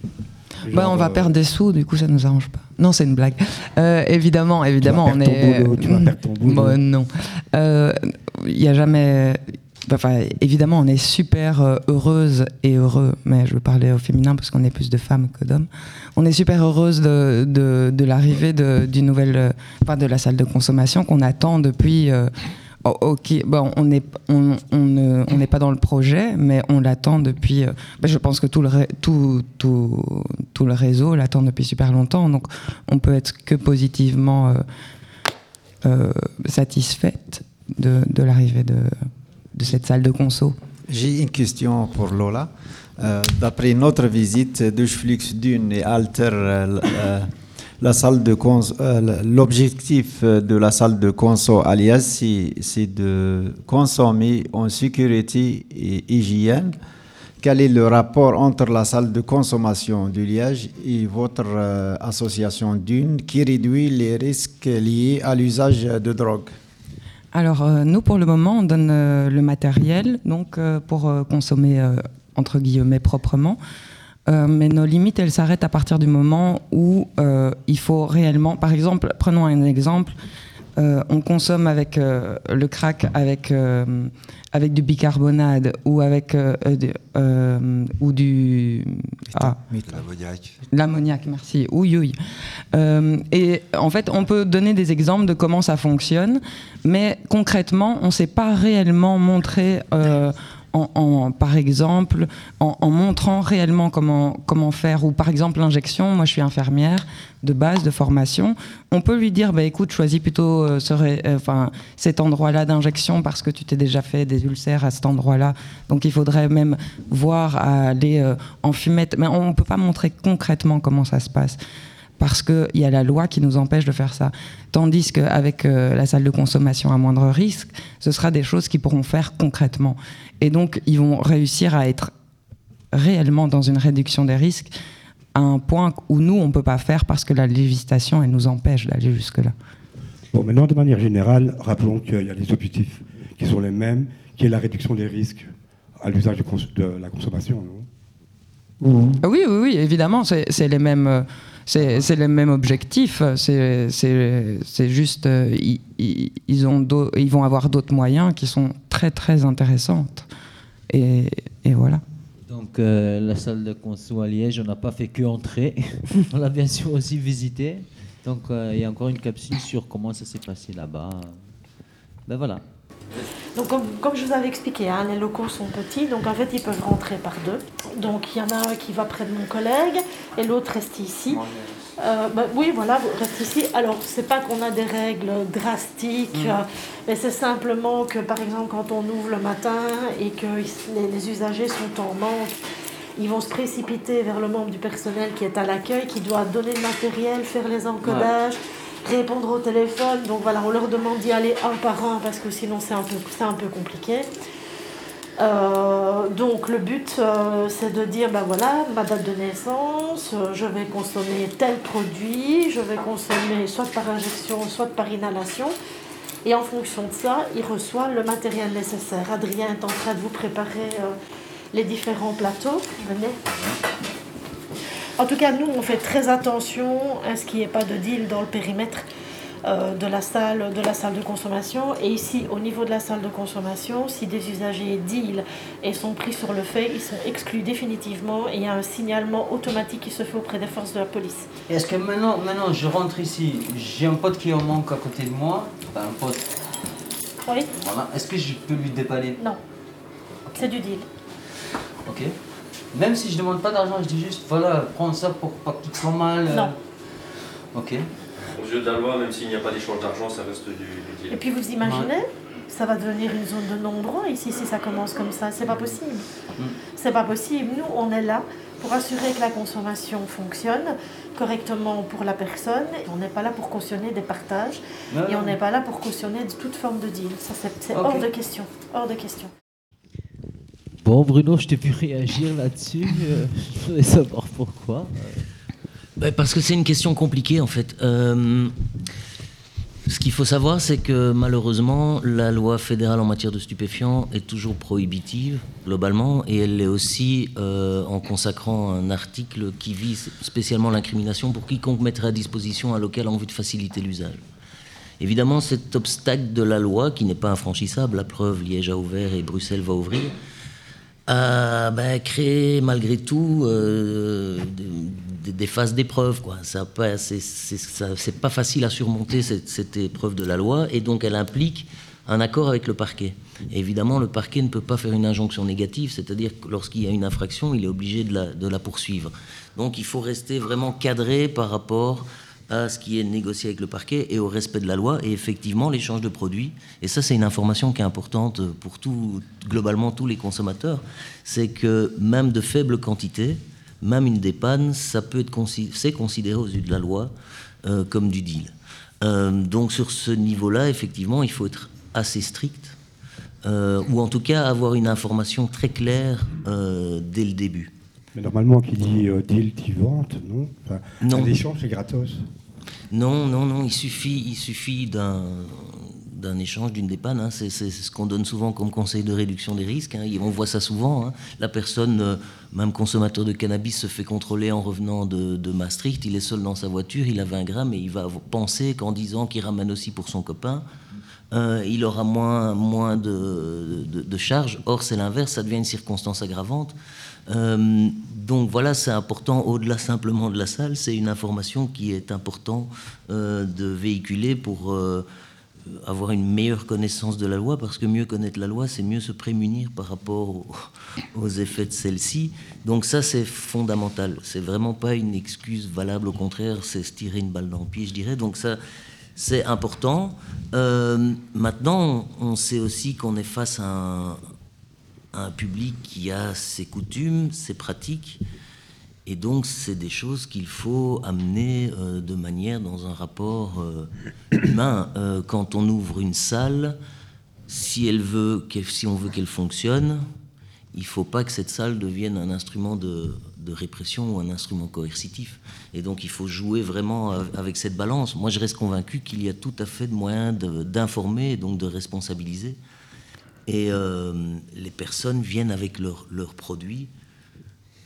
E: Bah, on va
C: euh,
E: perdre des sous, du coup ça nous arrange pas. Non, c'est une blague. Euh, évidemment, évidemment, on
C: ton
E: est.
C: boulot, tu vas perdre ton boulot.
E: Bon, non, Euh, il y a jamais. Évidemment, on est super euh, heureuse et heureux, mais je veux parler au féminin parce qu'on est plus de femmes que d'hommes. On est super heureuse de, l'arrivée d'une nouvelle, euh, enfin, de la salle de consommation qu'on attend depuis. euh, oh, ok, bon, on n'est pas dans le projet, mais on l'attend depuis. ben, je pense que tout le, tout, tout, le réseau l'attend depuis super longtemps, donc on peut être que positivement satisfaite de l'arrivée de, de cette salle de conso.
D: J'ai une question pour Lola. Euh, D'après notre visite, Flux Dune et Alter, euh, euh, de l'objectif de la salle de conso alias, c'est de consommer en sécurité et hygiène. Quel est le rapport entre la salle de consommation du Liège et votre association Dune qui réduit les risques liés à l'usage de drogue?
E: Alors, euh, nous, pour le moment, on donne euh, le matériel donc, euh, pour consommer, entre guillemets, proprement. Mais nos limites, elles s'arrêtent à partir du moment où il faut réellement... Par exemple, prenons un exemple. Euh, on consomme avec euh, le crack avec, euh, avec du bicarbonate ou avec du- euh, ou du ah,
K: L'ammoniac.
E: L'ammoniac, merci. Oui, oui. Euh, et en fait, on peut donner des exemples de comment ça fonctionne, mais concrètement, on ne sait pas réellement montrer, euh, en, par exemple, en, montrant réellement comment, faire, ou par exemple l'injection, moi je suis infirmière de base, de formation, on peut lui dire, bah, écoute, choisis plutôt euh, euh, cet endroit-là d'injection parce que tu t'es déjà fait des ulcères à cet endroit-là. Donc il faudrait même voir à aller euh, en fumette. Mais on ne peut pas montrer concrètement comment ça se passe parce qu'il y a la loi qui nous empêche de faire ça. Tandis qu'avec euh, la salle de consommation à moindre risque, ce sera des choses qu'ils pourront faire concrètement. Et donc, ils vont réussir à être réellement dans une réduction des risques à un point où nous, on ne peut pas faire parce que la législation, elle nous empêche d'aller jusque-là.
C: Bon, maintenant, de manière générale, rappelons qu'il y a des objectifs qui sont les mêmes, qui est la réduction des risques à l'usage de, cons- de la consommation. non?
E: Ah Oui, oui, oui, évidemment, c'est c'est les mêmes, euh, c'est les mêmes objectifs. C'est juste, euh, ils, ils- ils ont d'au- ils vont avoir d'autres moyens qui sont très très intéressantes. Et, et voilà.
G: Donc euh, la salle de conso à Liège, on n'a pas fait que entrer, on l'a bien sûr aussi visité. Donc euh, il y a encore une capsule sur comment ça s'est passé là-bas. Ben voilà.
L: Donc, comme, comme je vous avais expliqué, hein, les locaux sont petits, donc en fait, ils peuvent rentrer par deux. Donc, il y en a un qui va près de mon collègue et l'autre reste ici. Euh, bah, oui, voilà, vous restez ici. Alors, c'est pas qu'on a des règles drastiques,
P: Mhm.
L: euh, mais c'est simplement que, par exemple, quand on ouvre le matin et que les usagers sont en manque, ils vont se précipiter vers le membre du personnel qui est à l'accueil, qui doit donner le matériel, faire les encodages, répondre au téléphone. Donc voilà, on leur demande d'y aller un par un parce que sinon c'est un peu, c'est un peu compliqué. Euh, donc le but euh, c'est de dire ben voilà ma date de naissance, euh, je vais consommer tel produit, je vais consommer soit par injection, soit par inhalation. Et en fonction de ça, il reçoit le matériel nécessaire. Adrien est en train de vous préparer les différents plateaux. Venez. En tout cas, nous, on fait très attention à ce qu'il n'y ait pas de deal dans le périmètre. euh, de, la salle, de la salle de consommation. Et ici, au niveau de la salle de consommation, si des usagers deal et sont pris sur le fait, ils sont exclus définitivement et il y a un signalement automatique qui se fait auprès des forces de la police.
N: Est-ce que maintenant, maintenant, je rentre ici, j'ai un pote qui en manque à côté de moi, enfin, un pote.
L: Oui
N: Voilà. Est-ce que je peux lui dépanner
L: Non. C'est du deal.
N: Ok. Même si je demande pas d'argent, je dis juste, voilà, prends ça pour pas que tu te sens mal. euh.
L: Non.
N: Ok.
P: Aux yeux de la loi, même s'il n'y a pas d'échange d'argent, ça reste du, du deal.
L: Et puis vous imaginez ça va devenir une zone de non-droit ici si ça commence comme ça. C'est pas possible. C'est pas possible. Nous, on est là pour assurer que la consommation fonctionne correctement pour la personne. On n'est pas là pour cautionner des partages
N: Ouais,
L: et on n'est pas là pour cautionner de toute forme de deal. Ça, c'est hors de question. Hors de question.
G: Bon, Bruno, je t'ai vu réagir là-dessus. euh, je voudrais savoir pourquoi.
O: Ben, parce que c'est une question compliquée en fait. Euh, ce qu'il faut savoir, c'est que malheureusement, la loi fédérale en matière de stupéfiants est toujours prohibitive, globalement, et elle l'est aussi euh, en consacrant un article qui vise spécialement l'incrimination pour quiconque mettrait à disposition un local en vue de faciliter l'usage. Évidemment, cet obstacle de la loi, qui n'est pas infranchissable, la preuve, Liège a ouvert et Bruxelles va ouvrir, a ben, créé malgré tout euh, des, phases d'épreuve. Ça C'est pas facile à surmonter cette, épreuve de la loi et donc elle implique un accord avec le parquet. Et évidemment, le parquet ne peut pas faire une injonction négative, c'est-à-dire que lorsqu'il y a une infraction, il est obligé de la, de la poursuivre. Donc il faut rester vraiment cadré par rapport à ce qui est négocié avec le parquet et au respect de la loi et effectivement l'échange de produits. Et ça, c'est une information qui est importante pour tout, globalement tous les consommateurs. C'est que même de faibles quantités, même une dépanne, ça peut être c'est considéré aux yeux de la loi euh, comme du deal. Euh, donc sur ce niveau-là, effectivement, il faut être assez strict. euh, ou en tout cas avoir une information très claire dès le début.
C: Mais normalement, qui dit euh, deal dit vente, non? Enfin,
O: Non.
C: Un échange, c'est gratos.
O: Non, non, non, il suffit, il suffit d'un d'un échange, d'une dépanne. hein. C'est ce qu'on donne souvent comme conseil de réduction des risques. hein. On voit ça souvent. hein. La personne, euh, même consommateur de cannabis, se fait contrôler en revenant de, de Maastricht. Il est seul dans sa voiture, il a 20 grammes et il va penser qu'en disant qu'il ramène aussi pour son copain, euh, il aura moins, moins de, de, de charges. Or, c'est l'inverse, ça devient une circonstance aggravante. Euh, donc voilà, c'est important, au-delà simplement de la salle, c'est une information qui est important euh, de véhiculer pour euh, avoir une meilleure connaissance de la loi, parce que mieux connaître la loi, c'est mieux se prémunir par rapport aux, aux effets de celle-ci. Donc ça, c'est fondamental. C'est vraiment pas une excuse valable, au contraire, c'est se tirer une balle dans le pied, je dirais. Donc ça, c'est important. Maintenant, on sait aussi qu'on est face à un, un public qui a ses coutumes, ses pratiques, et donc c'est des choses qu'il faut amener euh, de manière dans un rapport euh, humain. Euh, quand on ouvre une salle, si elle veut, si on veut qu'elle fonctionne, il ne faut pas que cette salle devienne un instrument de, de répression ou un instrument coercitif. Et donc il faut jouer vraiment av- avec cette balance. Moi je reste convaincu qu'il y a tout à fait de moyens d'informer et donc de responsabiliser. Et euh, les personnes viennent avec leurs leurs produits.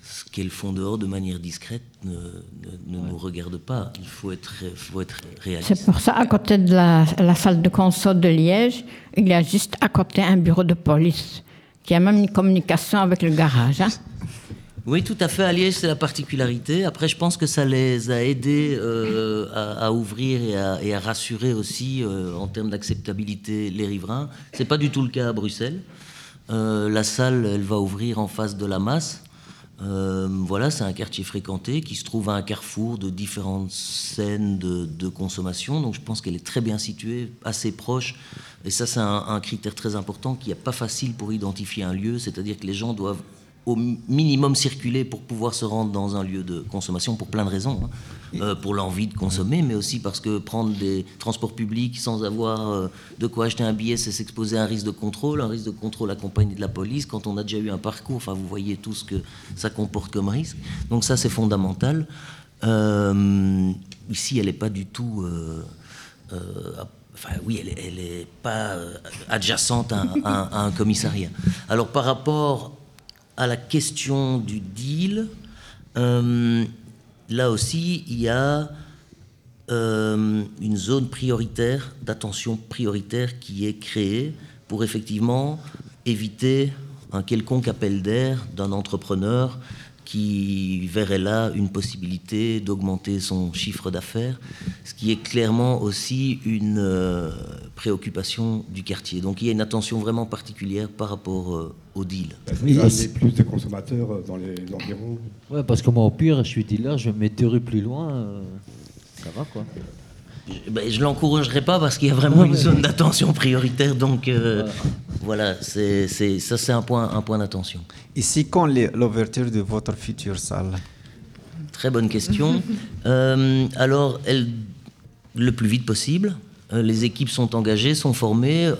O: Ce qu'elles font dehors de manière discrète ne, ne- ne nous regarde pas. Il faut être, faut être réaliste.
B: C'est pour ça, à côté de la, la salle de console de Liège, il y a juste à côté un bureau de police qui a même une communication avec le garage. hein.
O: Oui, tout à fait. À c'est la particularité. Après, je pense que ça les a aidés euh, à, ouvrir et à, rassurer aussi euh, en termes d'acceptabilité les riverains. C'est pas du tout le cas à Bruxelles. Euh, la salle, elle va ouvrir en face de la masse. Voilà, c'est un quartier fréquenté qui se trouve à un carrefour de différentes scènes de, de consommation. Donc je pense qu'elle est très bien située, assez proche. Et ça, c'est un, un critère très important qui n'est pas facile pour identifier un lieu. C'est-à-dire que les gens doivent au mi- minimum circuler pour pouvoir se rendre dans un lieu de consommation pour plein de raisons. hein. Euh, pour l'envie de consommer, mais aussi parce que prendre des transports publics sans avoir euh, de quoi acheter un billet, c'est s'exposer à un risque de contrôle, un risque de contrôle accompagné de la police. Quand on a déjà eu un parcours, enfin, vous voyez tout ce que ça comporte comme risque. Donc ça, c'est fondamental. Euh, ici, elle n'est pas du tout... euh, Enfin, oui, elle n'est pas adjacente à un commissariat. Alors, par rapport à la question du deal, euh, là aussi, il y a euh, une zone prioritaire, d'attention prioritaire qui est créée pour effectivement éviter un quelconque appel d'air d'un entrepreneur qui verrait là une possibilité d'augmenter son chiffre d'affaires, ce qui est clairement aussi une euh, préoccupation du quartier. Donc il y a une attention vraiment particulière par rapport au deal.
C: Il y a plus de consommateurs euh, dans les environs.
G: Ouais, parce que moi, au pire, je suis dealer, je vais me mettre deux rues plus loin, euh, ça va quoi.
O: Je, ben, je l'encouragerai pas parce qu'il y a vraiment une zone d'attention prioritaire. Donc euh, voilà, c'est, c'est- ça c'est un point, un point d'attention.
D: Ici, quand les- l'ouverture de votre future salle?
O: Très bonne question. Euh, alors, elle, le plus vite possible. Euh, les équipes sont engagées, sont formées,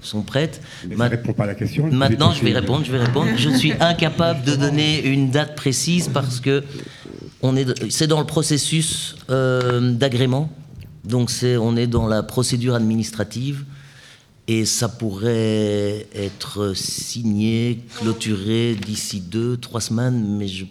O: sont prêtes.
C: Mais ça répond pas à la question.
O: Maintenant, je vais répondre, je vais répondre. Je suis incapable de donner une date précise parce que on est, c'est dans le processus euh, d'agrément. Donc, c'est, on est dans la procédure administrative et ça pourrait être signé, clôturé d'ici deux, trois semaines, mais je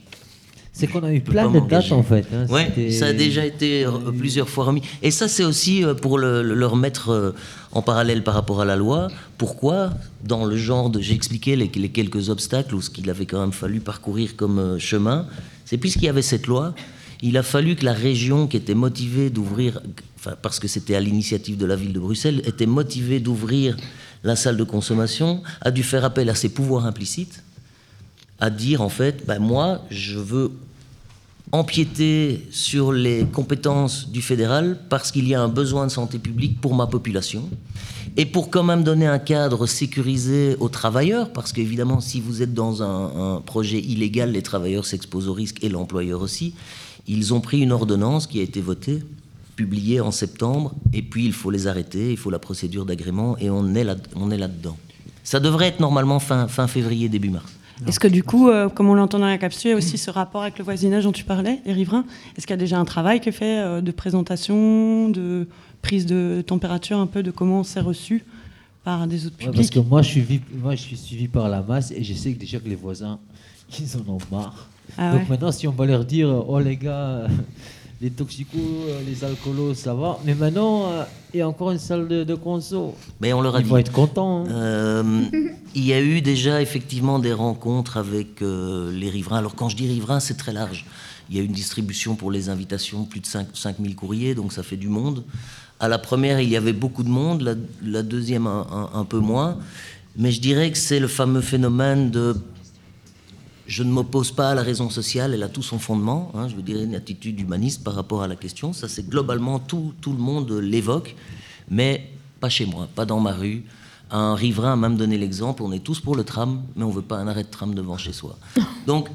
G: C'est qu'on a eu plein de dates en fait. hein,
O: Ouais, ça a déjà été euh, plusieurs fois remis. Et ça, c'est aussi euh, pour le, le- remettre euh, en parallèle par rapport à la loi. Pourquoi Dans le genre de. J'ai expliqué les, les quelques obstacles ou ce qu'il avait quand même fallu parcourir comme chemin. C'est puisqu'il y avait cette loi, il a fallu que la région qui était motivée d'ouvrir, enfin, parce que c'était à l'initiative de la ville de Bruxelles, était motivée d'ouvrir la salle de consommation, a dû faire appel à ses pouvoirs implicites à dire en fait, ben moi, je veux empiéter sur les compétences du fédéral parce qu'il y a un besoin de santé publique pour ma population et pour quand même donner un cadre sécurisé aux travailleurs, parce qu'évidemment, si vous êtes dans un, projet illégal, les travailleurs s'exposent au risque et l'employeur aussi. Ils ont pris une ordonnance qui a été votée, publiée en septembre, et puis il faut les arrêter, il faut la procédure d'agrément, et on est là, là-dedans. Ça devrait être normalement fin, fin février, début mars.
A: Est-ce que du coup, euh, comme on l'entend dans la capsule, il y a aussi ce rapport avec le voisinage dont tu parlais, les riverains Est-ce qu'il y a déjà un travail qui est fait euh, de présentation, de prise de température, un peu de comment c'est reçu par des autres
G: Ouais,
A: publics
G: parce que moi je, suis moi, je suis suivi par la masse et je sais que déjà que les voisins, ils en ont marre.
A: Ah
G: Donc
A: ouais.
G: maintenant, si on va leur dire, oh les gars, les toxicos, euh, les alcoolos, ça va. Mais maintenant, euh, il y a encore une salle de, de conso.
O: Mais on leur a
G: Ils
O: dit.
G: vont être contents. hein.
O: Euh, il y a eu déjà effectivement des rencontres avec euh, les riverains. Alors quand je dis riverains, c'est très large. Il y a une distribution pour les invitations, plus de 5, 5000 courriers, donc ça fait du monde. À la première, il y avait beaucoup de monde, la, la deuxième un, un- un peu moins. Mais je dirais que c'est le fameux phénomène de je ne m'oppose pas à la raison sociale, elle a tout son fondement. hein, je veux dire, une attitude humaniste par rapport à la question. Ça, c'est globalement tout, tout le monde l'évoque, mais pas chez moi, pas dans ma rue. Un riverain a même donné l'exemple on est tous pour le tram, mais on veut pas un arrêt de tram devant chez soi. Donc,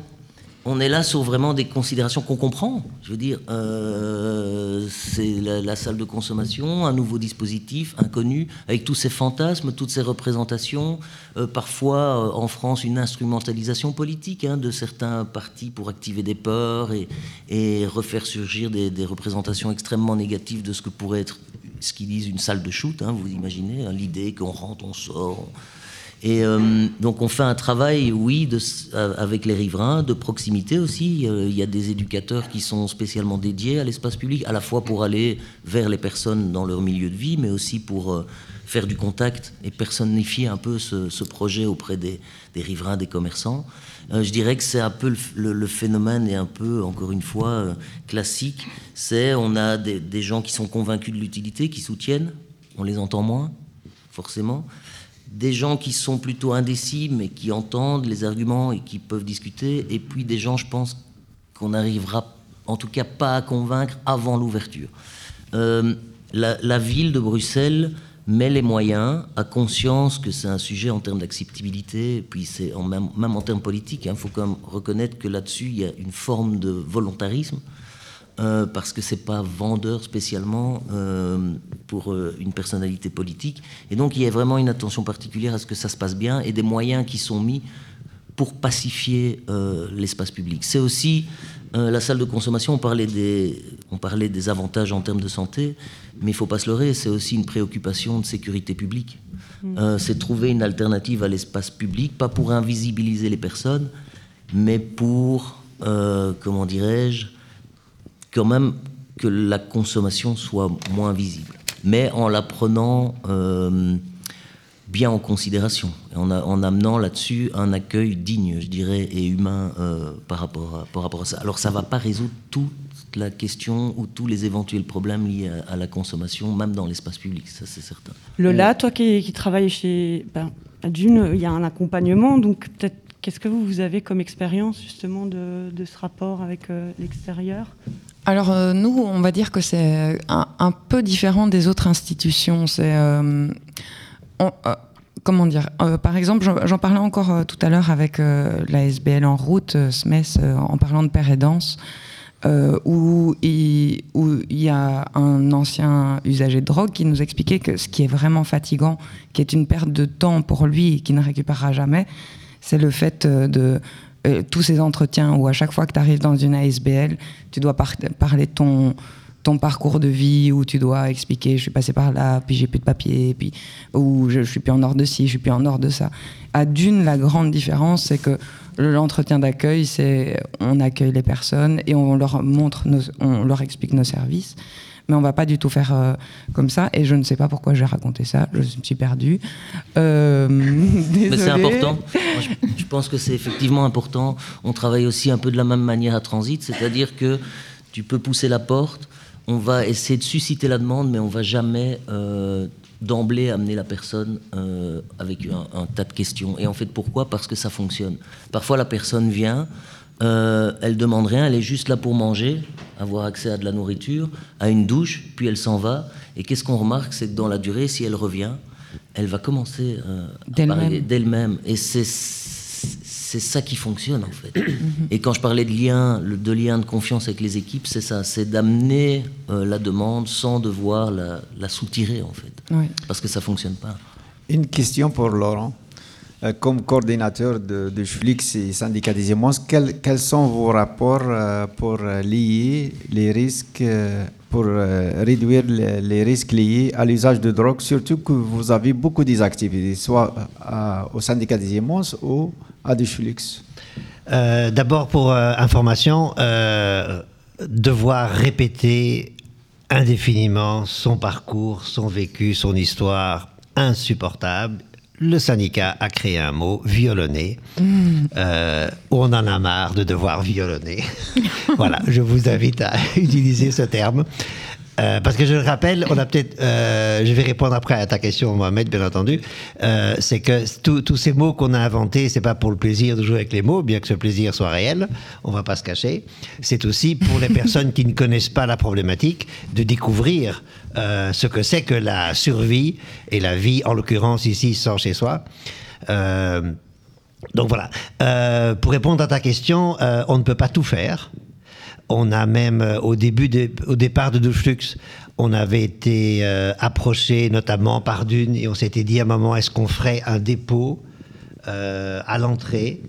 O: on est là sur vraiment des considérations qu'on comprend. Je veux dire, euh, c'est la, salle de consommation, un nouveau dispositif inconnu, avec tous ces fantasmes, toutes ces représentations. Euh, parfois, euh, en France, une instrumentalisation politique hein, de certains partis pour activer des peurs et, refaire surgir des, représentations extrêmement négatives de ce que pourrait être ce qu'ils disent une salle de shoot. hein, vous imaginez hein, l'idée qu'on rentre, on sort. Et euh, donc on fait un travail, oui, euh, avec les riverains, de proximité aussi. Euh, Il y a des éducateurs qui sont spécialement dédiés à l'espace public, à la fois pour aller vers les personnes dans leur milieu de vie, mais aussi pour faire du contact et personnifier un peu ce, projet auprès des, riverains, des commerçants. Je dirais que c'est un peu le, phénomène et un peu, encore une fois, classique. C'est on a des gens qui sont convaincus de l'utilité, qui soutiennent, on les entend moins, forcément des gens qui sont plutôt indécis, mais qui entendent les arguments et qui peuvent discuter, et puis des gens, je pense, qu'on n'arrivera en tout cas pas à convaincre avant l'ouverture. Euh, la, ville de Bruxelles met les moyens, a conscience que c'est un sujet en termes d'acceptabilité, puis c'est en même, même en termes politiques, il faut quand même reconnaître que là-dessus, il y a une forme de volontarisme. Euh, parce que c'est pas vendeur spécialement euh, pour euh, une personnalité politique. Et donc il y a vraiment une attention particulière à ce que ça se passe bien et des moyens qui sont mis pour pacifier l'espace public. C'est aussi la salle de consommation, on parlait, des, on parlait des avantages en termes de santé, mais il faut pas se leurrer, c'est aussi une préoccupation de sécurité publique. Euh, c'est trouver une alternative à l'espace public, pas pour invisibiliser les personnes, mais pour, comment dirais-je, quand même que la consommation soit moins visible, mais en la prenant euh, bien en considération, et en, amenant là-dessus un accueil digne, je dirais, et humain euh, par, rapport à, par rapport à ça. Alors ça ne va pas résoudre toute la question ou tous les éventuels problèmes liés à, la consommation, même dans l'espace public, ça c'est certain.
A: Lola, toi qui, travailles chez ben, Dune, il y a un accompagnement, donc peut-être qu'est-ce que vous, vous avez comme expérience justement de, de ce rapport avec euh, l'extérieur?
E: Alors euh, nous, on va dire que c'est un, peu différent des autres institutions. C'est euh, euh, comment dire Par exemple, j'en parlais encore tout à l'heure avec la SBL en route, SMES, euh, en parlant de père et danse. où il, où il y a un ancien usager de drogue qui nous expliquait que ce qui est vraiment fatigant, qui est une perte de temps pour lui et qui ne récupérera jamais, c'est le fait de euh, tous ces entretiens où à chaque fois que tu arrives dans une ASBL, tu dois par- parler de ton, ton parcours de vie, où tu dois expliquer je suis passé par là, puis j'ai plus de papier, puis ou je, suis plus en ordre de ci, je suis plus en ordre de ça. À Dune, la grande différence, c'est que l'entretien d'accueil, c'est on accueille les personnes et on leur montre, on leur explique nos services. Mais on va pas du tout faire euh, comme ça. Et je ne sais pas pourquoi j'ai raconté ça. Je me suis perdue. Euh,
O: Mais c'est important. Moi, je, pense que c'est effectivement important. On travaille aussi un peu de la même manière à Transit, c'est-à-dire que tu peux pousser la porte, on va essayer de susciter la demande, mais on va jamais euh, d'emblée amener la personne avec un, un tas de questions. Et en fait, pourquoi? Parce que ça fonctionne. Parfois, la personne vient, euh, elle demande rien, elle est juste là pour manger, avoir accès à de la nourriture, à une douche, puis elle s'en va. Et qu'est-ce qu'on remarque C'est que dans la durée, si elle revient, elle va commencer euh, à
E: D'elle-même.
O: parler d'elle-même. Et c'est c'est ça qui fonctionne en fait. Et quand je parlais de lien, de lien de confiance avec les équipes, c'est ça, c'est d'amener euh, la demande sans devoir la, la soutirer en fait,
E: Oui.
O: parce que ça fonctionne pas.
D: Une question pour Laurent. Euh, Comme coordinateur de, de Flix et syndicat des immenses, quels, sont vos rapports euh, pour euh, lier les risques, pour réduire les, risques liés à l'usage de drogue, surtout que vous avez beaucoup des activités, soit au syndicat des immenses ou à des Flix
F: D'abord, pour information, devoir répéter indéfiniment son parcours, son vécu, son histoire, insupportable. Le syndicat a créé un mot, violonner. Euh, on en a marre de devoir violonner. voilà, je vous invite à utiliser ce terme. Euh, parce que je le rappelle, on a peut-être, euh, je vais répondre après à ta question, Mohamed, bien entendu. Euh, c'est que tous ces mots qu'on a inventés, c'est pas pour le plaisir de jouer avec les mots, bien que ce plaisir soit réel, on va pas se cacher. C'est aussi pour les personnes qui ne connaissent pas la problématique de découvrir ce que c'est que la survie et la vie, en l'occurrence ici, sans chez soi. Donc voilà. Pour répondre à ta question, on ne peut pas tout faire. On a même, euh, au début, de- au départ de Doucheflux, on avait été euh, approché notamment par Dune et on s'était dit à un moment, est-ce qu'on ferait un dépôt euh, à l'entrée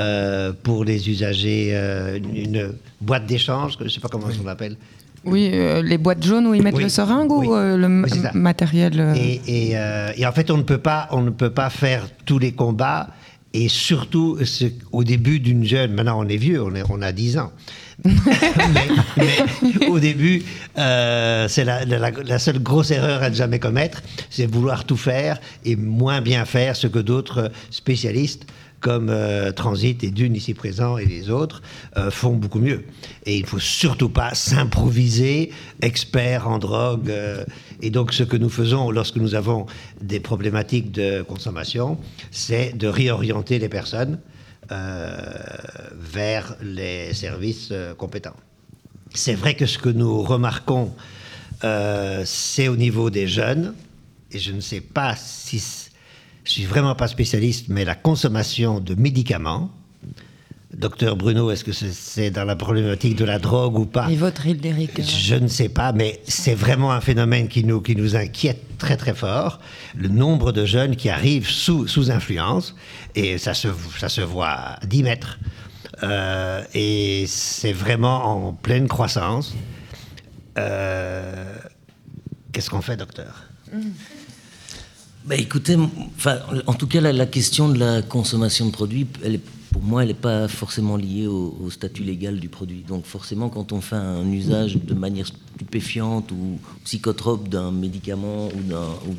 F: euh, pour les usagers, une, boîte d'échange, je ne sais pas comment on l'appelle.
E: Oui, les boîtes jaunes où ils mettent
F: Oui.
E: le seringue ou le
F: Oui,
E: matériel
F: Et, et, et en fait, on ne peut pas, on ne peut pas faire tous les combats. Et surtout, au début d'une jeune, maintenant on est vieux, on, est, on a 10 ans. mais, mais au début, euh, c'est la, la- la seule grosse erreur à ne jamais commettre, c'est vouloir tout faire et moins bien faire ce que d'autres spécialistes comme euh, Transit et Dune ici présents et les autres euh, font beaucoup mieux. Et il ne faut surtout pas s'improviser expert en drogue. Et donc ce que nous faisons lorsque nous avons des problématiques de consommation, c'est de réorienter les personnes euh, vers les services euh, compétents. C'est vrai que ce que nous remarquons, euh, c'est au niveau des jeunes, et je ne sais pas si je suis vraiment pas spécialiste, mais la consommation de médicaments. Docteur Bruno, est-ce que c'est- dans la problématique de la drogue ou pas?
E: Et votre île d'Eric
F: Je ne sais pas, mais c'est vraiment un phénomène qui nous, qui nous inquiète très très fort. Le nombre de jeunes qui arrivent sous, sous influence, et ça se, ça se voit à 10 mètres. Euh, et c'est vraiment en pleine croissance. Euh, Qu'est-ce qu'on fait, docteur?
O: Bah, écoutez, en tout cas, la, la question de la consommation de produits, elle est pour moi, elle n'est pas forcément liée au, statut légal du produit. Donc forcément, quand on fait un usage de manière stupéfiante ou psychotrope d'un médicament ou d'un- ou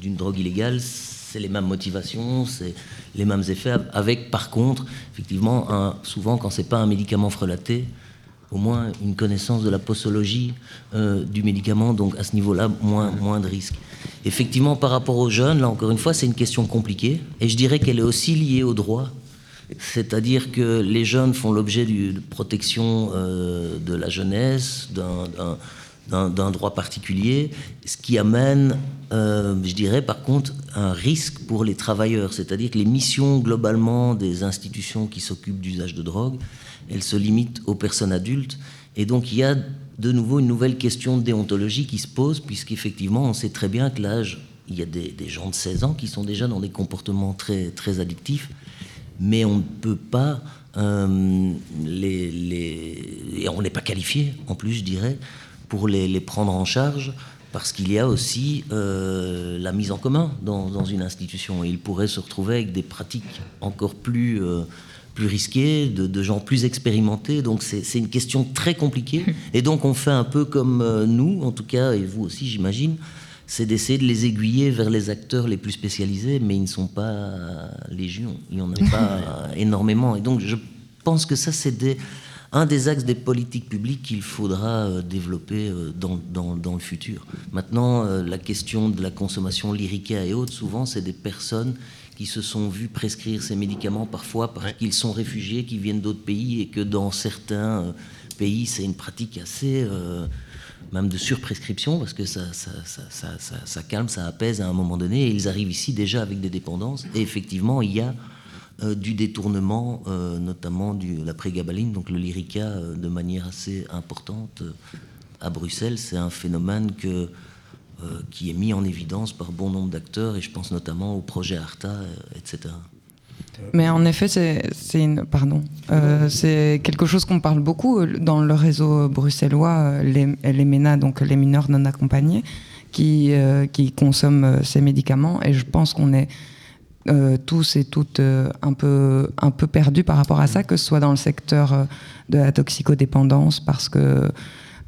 O: d'une drogue illégale, c'est les mêmes motivations, c'est les mêmes effets, avec par contre, effectivement, souvent quand c'est pas un médicament frelaté, au moins une connaissance de la posologie euh, du médicament, donc à ce niveau-là, moins, moins de risques. Effectivement, par rapport aux jeunes, là encore une fois, c'est une question compliquée, et je dirais qu'elle est aussi liée au droit. C'est-à-dire que les jeunes font l'objet d'une protection euh, de la jeunesse, d'un- droit particulier, ce qui amène, euh, je dirais par contre, un risque pour les travailleurs. C'est-à-dire que les missions globalement des institutions qui s'occupent d'usage de drogue, elles se limitent aux personnes adultes. Et donc il y a de nouveau une nouvelle question de déontologie qui se pose, puisqu'effectivement on sait très bien que l'âge, il y a des, des gens de 16 ans qui sont déjà dans des comportements très, très addictifs mais on ne peut pas euh, les, et on n'est pas qualifié en plus je dirais pour les, prendre en charge parce qu'il y a aussi euh, la mise en commun dans, une institution et ils pourraient se retrouver avec des pratiques encore plus euh, plus risquées, de, de gens plus expérimentés. Donc c'est une question très compliquée. Et donc on fait un peu comme nous, en tout cas, et vous aussi j'imagine, c'est d'essayer de les aiguiller vers les acteurs les plus spécialisés, mais ils ne sont pas légion, il n'y en a pas énormément. Et donc je pense que ça, c'est des- un des axes des politiques publiques qu'il faudra euh, développer euh, dans, dans- dans le futur. Maintenant, euh, la question de la consommation lyrica et autres, souvent, c'est des personnes qui se sont vues prescrire ces médicaments parfois parce qu'ils sont réfugiés, qui viennent d'autres pays et que dans certains pays, c'est une pratique assez... euh, même de surprescription, parce que ça, calme, ça apaise à un moment donné, et ils arrivent ici déjà avec des dépendances. Et effectivement, il y a euh, du détournement, euh, notamment de la prégabaline, donc le lyrica, euh, de manière assez importante à Bruxelles. C'est un phénomène qui est mis en évidence par bon nombre d'acteurs, et je pense notamment au projet ARTA, etc.
E: Mais en effet, c'est pardon, Euh, c'est quelque chose qu'on parle beaucoup euh, dans le réseau bruxellois, euh, les, les MENA, donc les mineurs non accompagnés, qui euh, qui consomment euh, ces médicaments. Et je pense qu'on est euh, tous et toutes euh, un peu un peu perdus par rapport à ça, que ce soit dans le secteur euh, de la toxicodépendance, parce que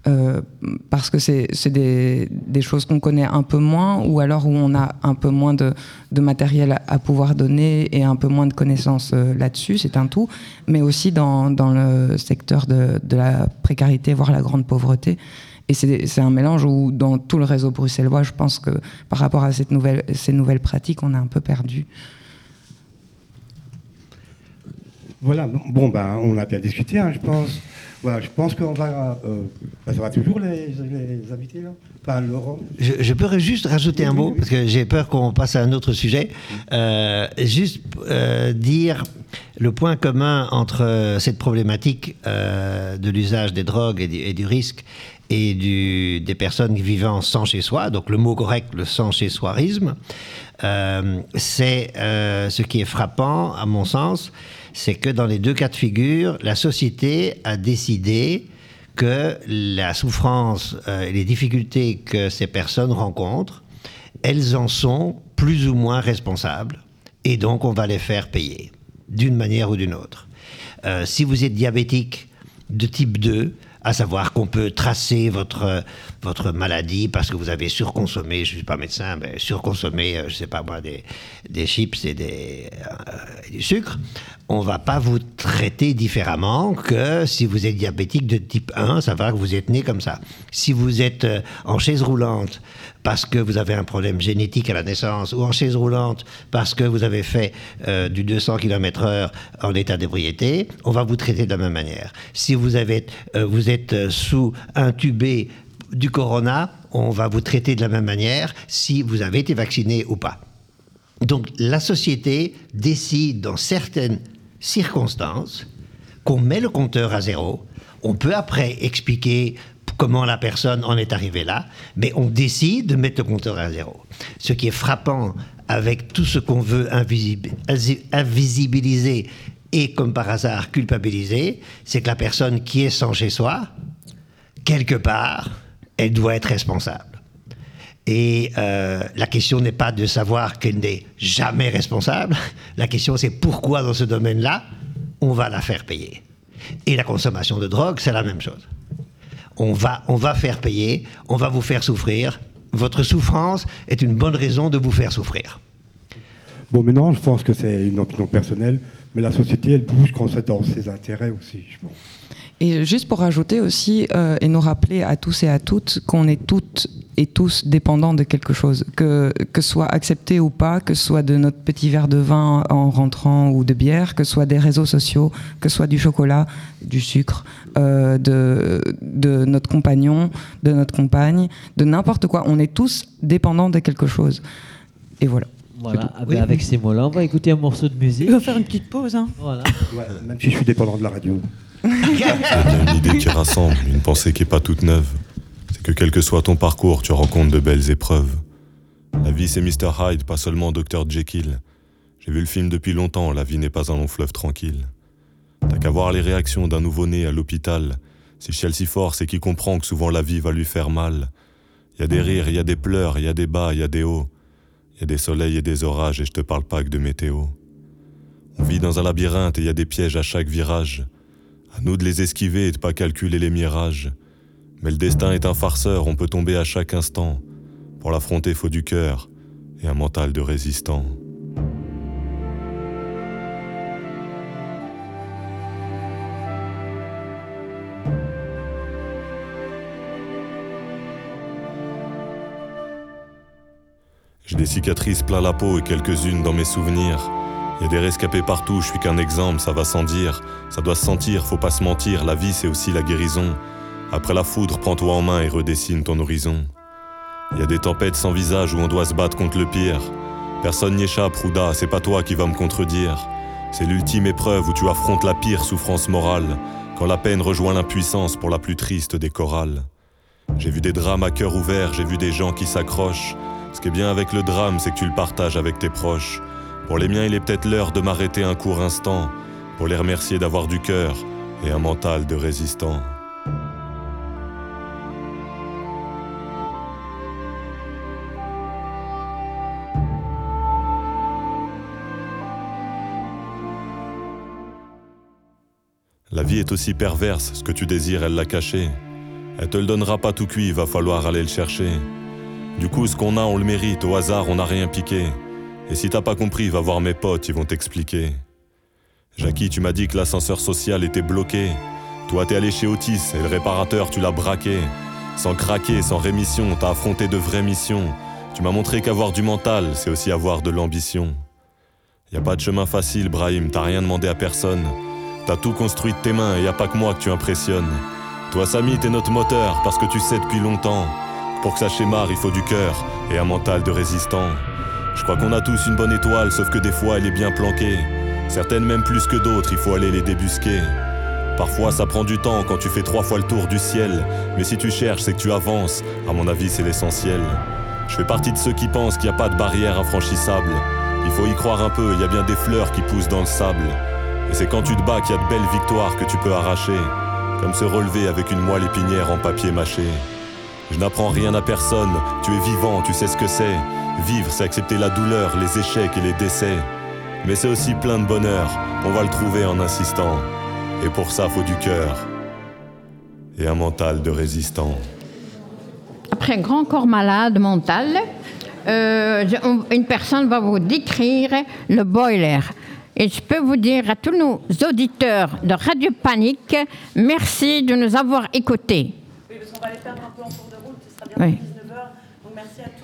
E: euh, parce que c'est des, des choses qu'on connaît un peu moins, ou alors où on a un peu moins de, de matériel à, pouvoir donner et un peu moins de connaissances euh, là-dessus, c'est un tout, mais aussi dans, dans le secteur de, de la précarité, voire la grande pauvreté. Et c'est un mélange où, dans tout le réseau bruxellois, je pense que par rapport à cette nouvelle, ces nouvelles pratiques, on est un peu perdu.
C: Voilà, bon, ben, on a bien discuté, hein, je pense. Voilà, je pense qu'on va. Euh, ça va toujours les, les invités, là Enfin, Laurent.
F: Je, je peux juste rajouter un mot, parce que j'ai peur qu'on passe à un autre sujet. Euh, juste euh, dire le point commun entre cette problématique euh, de l'usage des drogues et du, et du risque et du, des personnes vivant sans chez soi, donc le mot correct, le sans chez soirisme, euh, c'est euh, ce qui est frappant, à mon sens, c'est que dans les deux cas de figure, la société a décidé que la souffrance euh, et les difficultés que ces personnes rencontrent, elles en sont plus ou moins responsables, et donc on va les faire payer, d'une manière ou d'une autre. Euh, si vous êtes diabétique de type 2, à savoir qu'on peut tracer votre, votre maladie parce que vous avez surconsommé, je ne suis pas médecin, mais surconsommé, euh, je ne sais pas moi, des, des chips et, des, euh, du sucre, on ne va pas vous traiter différemment que si vous êtes diabétique de type 1, ça va que vous êtes né comme ça. Si vous êtes euh, en chaise roulante parce que vous avez un problème génétique à la naissance ou en chaise roulante parce que vous avez fait du 200 km/h en état d'ébriété, on va vous traiter de la même manière. Si vous, avez, vous êtes sous intubé du corona, on va vous traiter de la même manière si vous avez été vacciné ou pas. Donc la société décide dans certaines circonstances qu'on met le compteur à zéro. On peut après expliquer comment la personne en est arrivée là, mais on décide de mettre le compteur à zéro. Ce qui est frappant avec tout ce qu'on veut invisibi- invisibiliser et comme par hasard culpabiliser, c'est que la personne qui est sans chez soi, quelque part, elle doit être responsable. Et euh, la question n'est pas de savoir qu'elle n'est jamais responsable. La question, c'est pourquoi dans ce domaine-là, on va la faire payer. Et la consommation de drogue, c'est la même chose. On va, on va faire payer, on va vous faire souffrir. Votre souffrance est une bonne raison de vous faire souffrir.
C: Bon, maintenant, je pense que c'est une opinion personnelle, mais la société, elle bouge quand c'est dans ses intérêts aussi, je pense.
E: Et juste pour rajouter aussi, euh, et nous rappeler à tous et à toutes qu'on est toutes et tous dépendants de quelque chose, que, que ce soit accepté ou pas, que ce soit de notre petit verre de vin en rentrant ou de bière, que ce soit des réseaux sociaux, que ce soit du chocolat, du sucre, euh, de, de notre compagnon, de notre compagne, de n'importe quoi. On est tous dépendants de quelque chose. Et voilà.
G: Voilà, ah ben, avec ces mots-là, on va écouter un morceau de musique.
A: Il va faire une petite pause. Hein.
G: Voilà.
C: Ouais, même si je suis dépendant de la radio.
Q: Une idée qui rassemble, une pensée qui n'est pas toute neuve. C'est que quel que soit ton parcours, tu rencontres de belles épreuves. La vie, c'est Mr. Hyde, pas seulement Dr. Jekyll. J'ai vu le film depuis longtemps, la vie n'est pas un long fleuve tranquille. T'as qu'à voir les réactions d'un nouveau-né à l'hôpital. Si Chelsea fort, c'est qui comprend que souvent la vie va lui faire mal. Y a des rires, y a des pleurs, y a des bas, y a des hauts. Y a des soleils et des orages, et je te parle pas que de météo. On vit dans un labyrinthe et y a des pièges à chaque virage. À nous de les esquiver et de pas calculer les mirages. Mais le destin est un farceur, on peut tomber à chaque instant. Pour l'affronter, faut du cœur et un mental de résistant. J'ai des cicatrices plein la peau et quelques-unes dans mes souvenirs. Y a des rescapés partout, je suis qu'un exemple, ça va sans dire. Ça doit se sentir, faut pas se mentir, la vie c'est aussi la guérison. Après la foudre, prends-toi en main et redessine ton horizon. Y a des tempêtes sans visage où on doit se battre contre le pire. Personne n'y échappe, Rouda, c'est pas toi qui vas me contredire. C'est l'ultime épreuve où tu affrontes la pire souffrance morale, quand la peine rejoint l'impuissance pour la plus triste des chorales. J'ai vu des drames à cœur ouvert, j'ai vu des gens qui s'accrochent. Ce qui est bien avec le drame, c'est que tu le partages avec tes proches. Pour les miens, il est peut-être l'heure de m'arrêter un court instant, pour les remercier d'avoir du cœur et un mental de résistant. La vie est aussi perverse, ce que tu désires, elle l'a caché. Elle te le donnera pas tout cuit, va falloir aller le chercher. Du coup, ce qu'on a, on le mérite, au hasard, on n'a rien piqué. Et si t'as pas compris, va voir mes potes, ils vont t'expliquer. Jackie, tu m'as dit que l'ascenseur social était bloqué. Toi, t'es allé chez Otis et le réparateur, tu l'as braqué. Sans craquer, sans rémission, t'as affronté de vraies missions. Tu m'as montré qu'avoir du mental, c'est aussi avoir de l'ambition. Y a pas de chemin facile, Brahim, t'as rien demandé à personne. T'as tout construit de tes mains et y a pas que moi que tu impressionnes. Toi, Samy, t'es notre moteur parce que tu sais depuis longtemps. Pour que ça schémare, il faut du cœur et un mental de résistant. Je crois qu'on a tous une bonne étoile, sauf que des fois elle est bien planquée. Certaines même plus que d'autres, il faut aller les débusquer. Parfois ça prend du temps quand tu fais trois fois le tour du ciel, mais si tu cherches, c'est que tu avances. À mon avis, c'est l'essentiel. Je fais partie de ceux qui pensent qu'il n'y a pas de barrière infranchissable. Il faut y croire un peu, il y a bien des fleurs qui poussent dans le sable. Et c'est quand tu te bats qu'il y a de belles victoires que tu peux arracher, comme se relever avec une moelle épinière en papier mâché. Je n'apprends rien à personne, tu es vivant, tu sais ce que c'est. Vivre, c'est accepter la douleur, les échecs et les décès. Mais c'est aussi plein de bonheur, on va le trouver en insistant. Et pour ça, faut du cœur et un mental de résistant.
B: Après un grand corps malade mental, euh, une personne va vous décrire le boiler. Et je peux vous dire à tous nos auditeurs de Radio Panique, merci de nous avoir écoutés.
A: Oui, parce qu'on va les perdre un peu en cours de route, ce sera bientôt
B: Oui.
A: 19h. Donc merci à tous, tous les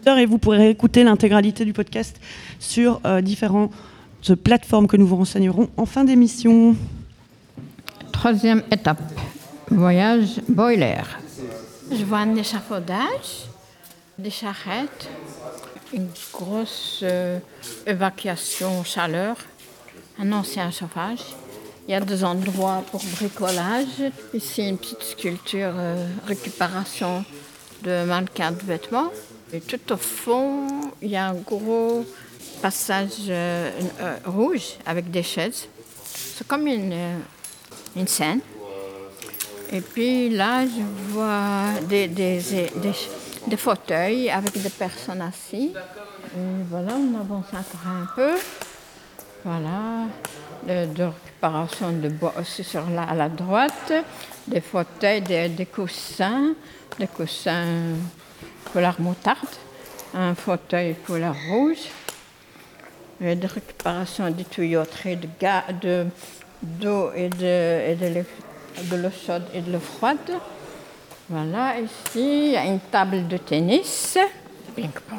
A: auditeurs et vous pourrez écouter l'intégralité du podcast sur euh, différentes plateformes que nous vous renseignerons en fin d'émission.
B: Troisième étape, voyage boiler.
R: Je vois un échafaudage, des charrettes,
B: Une grosse euh, évacuation chaleur, un ancien chauffage. Il y a des endroits pour bricolage. Ici, une petite sculpture euh, récupération de mannequins de vêtements. Tout au fond, il y a un gros passage euh, euh, rouge avec des chaises. C'est comme une, euh, scène. Et puis là, je vois des, fauteuils avec des personnes assises. Et voilà, on avance encore un peu. Voilà. De, de récupération de bois aussi sur la, à la droite. Des fauteuils, des coussins. Des coussins couleur moutarde. Un fauteuil couleur rouge. Et de récupération des tuyauteries de ga- de- d'eau et de, et de de l'eau chaude et de l'eau froide. Voilà, ici, il y a une table de tennis. Ping-pong.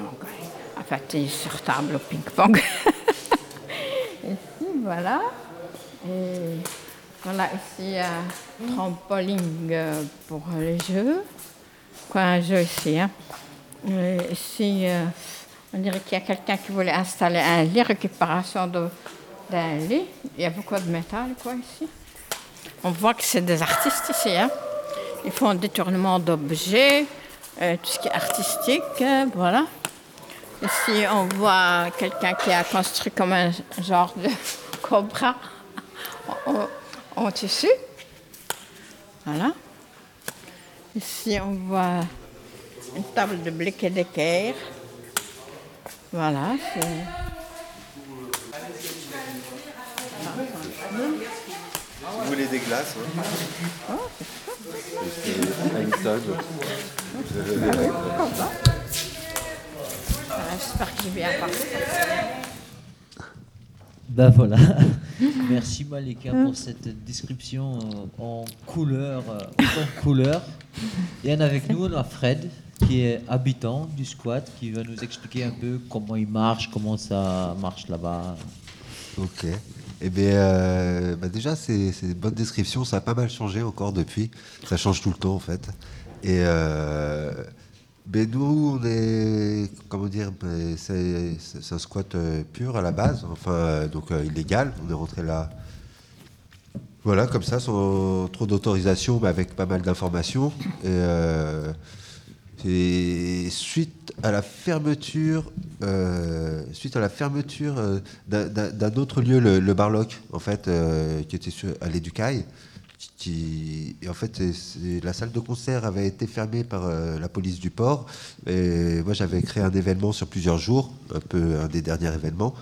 B: En fait, c'est sur table au ping-pong. ici, voilà. Et voilà, ici, il un trampoline euh, pour les jeux. Quoi, un jeu ici. Hein? Et ici, euh, on dirait qu'il y a quelqu'un qui voulait installer un lit, récupération d'un lit. Il y a beaucoup de métal, ici. On voit que c'est des artistes ici. Hein. Ils font détournement d'objets, euh, tout ce qui est artistique, euh, voilà. Ici, on voit quelqu'un qui a construit comme un genre de cobra en- en tissu. Voilà. Ici, on voit une table de briques et d'équerre. Voilà. c'est-
K: Vous voulez des glaces hein C'est Einstein.
B: Voilà, J'espère que j'ai bien parlé.
G: Ben voilà. Merci Malika pour cette description euh, en couleur, euh, en couleur. Et avec nous on a Fred qui est habitant du squat qui va nous expliquer un peu comment il marche, comment ça marche là-bas.
K: Ok. Eh bien, euh, bah déjà, c'est une bonne description. Ça a pas mal changé encore depuis. Ça change tout le temps, en fait. Et euh, ben nous, on est, comment dire, ben, c'est un squat euh, pur à la base, enfin, donc illégal. On est rentré là, voilà, comme ça, sans trop d'autorisation, mais avec pas mal d'informations. Et, et suite à la fermeture, euh, suite à la fermeture euh, d'un- autre lieu, le, le Barloc, en fait, euh, qui était sur, à l'Éducaille, qui, et en fait, c'est- c'est- la salle de concert avait été fermée par la police du port. Moi, j'avais créé un événement sur plusieurs jours, un peu un des derniers événements.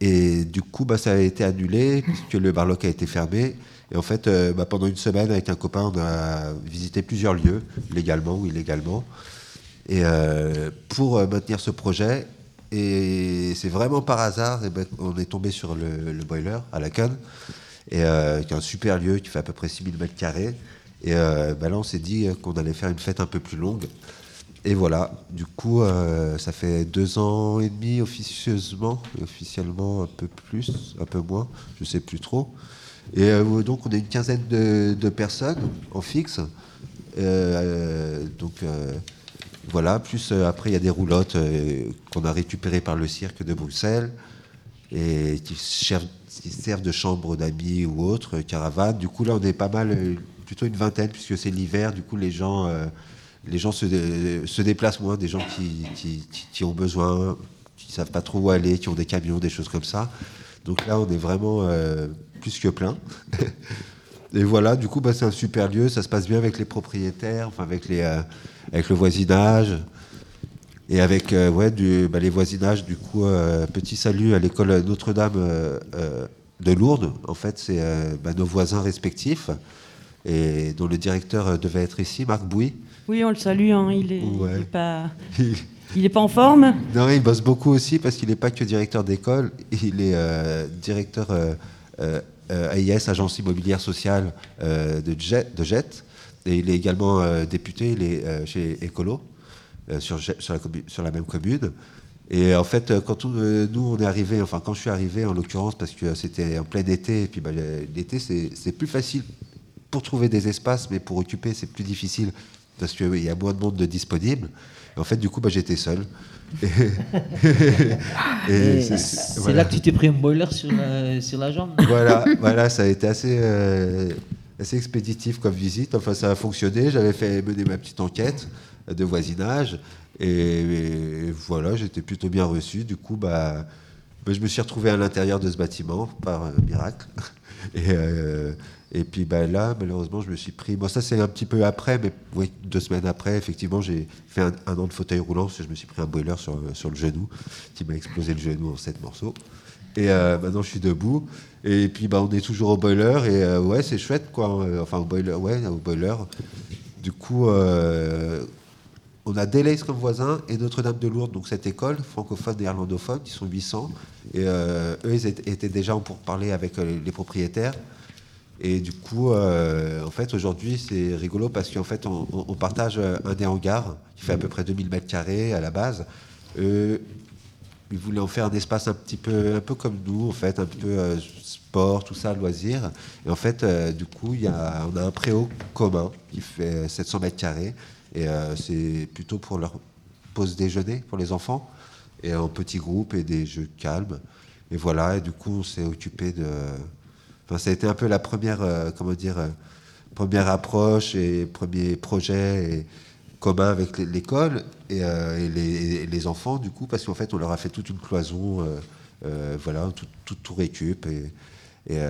K: Et du coup, bah, ça a été annulé puisque le Barloc a été fermé. Et en fait, euh, bah, pendant une semaine, avec un copain, on a visité plusieurs lieux, légalement ou illégalement, et euh, pour euh, maintenir ce projet. Et c'est vraiment par hasard, et ben, on est tombé sur le, le boiler à la Cannes, et qui est un super lieu qui fait à peu près 6000 mètres carrés. Et bah, là, on s'est dit qu'on allait faire une fête un peu plus longue. Et voilà, du coup, ça fait deux ans et demi officieusement, officiellement un peu plus, un peu moins, je sais plus trop. Et euh, donc, on est une quinzaine de, personnes en fixe. Euh, donc, euh, voilà, plus après, il y a des roulottes qu'on a récupérées par le cirque de Bruxelles et qui servent, de chambre d'amis ou autre, euh, caravane. Du coup, là, on est pas mal, plutôt une vingtaine, puisque c'est l'hiver. Du coup, les gens, les gens se, dé- se déplacent moins, des gens qui, ont besoin, qui savent pas trop où aller, qui ont des camions, des choses comme ça. Donc là, on est vraiment plus que plein. Et voilà, du coup, bah, c'est un super lieu. Ça se passe bien avec les propriétaires, enfin avec, les, euh, avec le voisinage. Et avec euh, ouais, du, bah, les voisinages, du coup, euh, petit salut à l'école Notre-Dame de Lourdes. En fait, c'est bah, nos voisins respectifs, et dont le directeur devait être ici, Marc Bouy.
A: Oui, on le salue, hein, il n'est
K: Ouais.
A: pas, il est pas en forme.
K: Non, il bosse beaucoup aussi parce qu'il n'est pas que directeur d'école, il est directeur AIS, Agence immobilière sociale euh, de, JET, de JET, et il est également euh, député, il euh, chez Écolo, euh, sur, sur, la même commune. Et en fait, euh, quand euh, nous on est arrivé, enfin quand je suis arrivé en l'occurrence, parce que c'était en plein été, et puis bah, l'été c'est c'est plus facile pour trouver des espaces, mais pour occuper c'est plus difficile parce qu'il y a moins de monde de disponible. Et en fait, du coup, bah, j'étais seul. Et c'est-
G: c'est
K: voilà.
G: là que tu t'es pris un boiler sur la, sur la jambe
K: voilà, voilà, ça a été assez, euh, assez expéditif comme visite. Enfin, ça a fonctionné. J'avais fait mener ma petite enquête de voisinage. Et, et voilà, j'étais plutôt bien reçu. Du coup, bah, bah, je me suis retrouvé à l'intérieur de ce bâtiment par euh, miracle. Et, euh, Et puis bah, là, malheureusement, je me suis pris. Bon, ça, c'est un petit peu après, mais deux semaines après, effectivement, j'ai fait un, an de fauteuil roulant parce que je me suis pris un boiler sur, sur le genou qui m'a explosé le genou en sept morceaux. Et euh, maintenant, je suis debout. Et puis, bah, on est toujours au boiler. Et euh, ouais, c'est chouette, quoi. Enfin, au boiler, ouais, au boiler. Du coup, euh, on a Delays comme voisin et Notre-Dame de Lourdes, donc cette école francophone et irlandophone, qui sont 800. Et eux, ils étaient déjà pour parler avec les propriétaires. Et du coup, en fait, aujourd'hui, c'est rigolo parce qu'en fait, on, partage un des hangars qui fait à peu près 2000 mètres carrés à la base. Euh, ils voulaient en faire un espace un petit peu, un peu comme nous, en fait, un peu euh, sport, tout ça, loisir. Et en fait, euh, du coup, y a, on a un préau commun qui fait 700 mètres carrés. Et euh, c'est plutôt pour leur pause déjeuner pour les enfants, et en petits groupes et des jeux calmes. Et voilà, et du coup, on s'est occupé de. Enfin, ça a été un peu la première, comment dire, première approche et premier projet. Et, commun avec l'école et, euh, les, enfants, du coup, parce qu'en fait, on leur a fait toute une cloison, euh, euh, voilà, tout, tout, récup, et,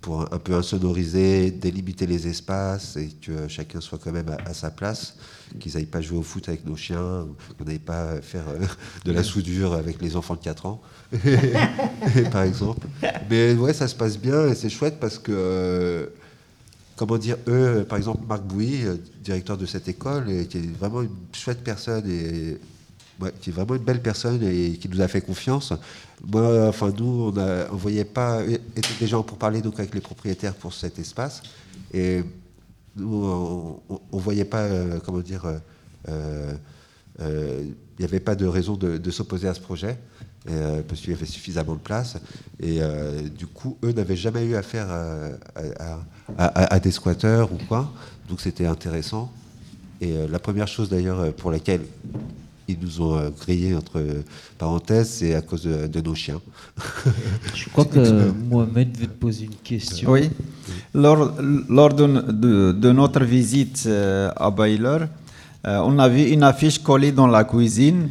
K: pour un peu insonoriser, délimiter les espaces, et que chacun soit quand même à, sa place, qu'ils n'aillent pas jouer au foot avec nos chiens, qu'on n'aille pas faire de la soudure avec les enfants de 4 ans, par exemple. Mais ouais, ça se passe bien, et c'est chouette parce que comment dire, eux, par exemple, Marc Bouy, euh, directeur de cette école, et qui est vraiment une chouette personne et qui est vraiment une belle personne et qui nous a fait confiance. Moi, enfin, nous, on ne voyait pas, était gens pour parler donc avec les propriétaires pour cet espace, et nous, on ne voyait pas, euh, comment dire, euh, il n'y avait pas de raison de s'opposer à ce projet. Euh, parce qu'il y avait suffisamment de place. Et euh, du coup, eux n'avaient jamais eu affaire à, des squatteurs ou quoi. Donc c'était intéressant. Et euh, la première chose d'ailleurs pour laquelle ils nous ont grillé, entre parenthèses, c'est à cause de, nos chiens.
G: Je crois que Mohamed veut te poser une question.
D: Oui. Lors, lors de, de, notre visite à Baylor, on a vu une affiche collée dans la cuisine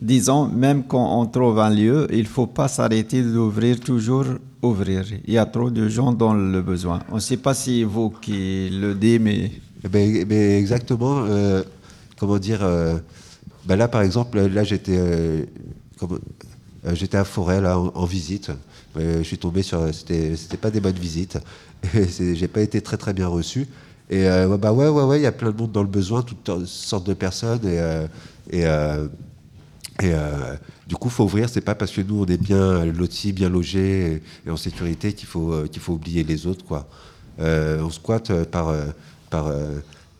D: disons, même quand on trouve un lieu, il ne faut pas s'arrêter d'ouvrir, toujours ouvrir. Il y a trop de gens dans le besoin. On ne sait pas si vous qui le dites, mais...
K: Eh ben, mais exactement, euh, comment dire, euh, ben là par exemple, là j'étais euh, j'étais à Forêt là, en, visite. je suis tombé sur, c'était pas des bonnes visites. J'ai pas été très très bien reçu. Et bah ouais, ouais, ouais, il y a plein de monde dans le besoin, toutes sortes de personnes. Et, et et euh, du coup, faut ouvrir. C'est pas parce que nous, on est bien lotis, bien logés et, en sécurité qu'il faut, euh, qu'il faut oublier les autres. Quoi. Euh, on squatte par, par,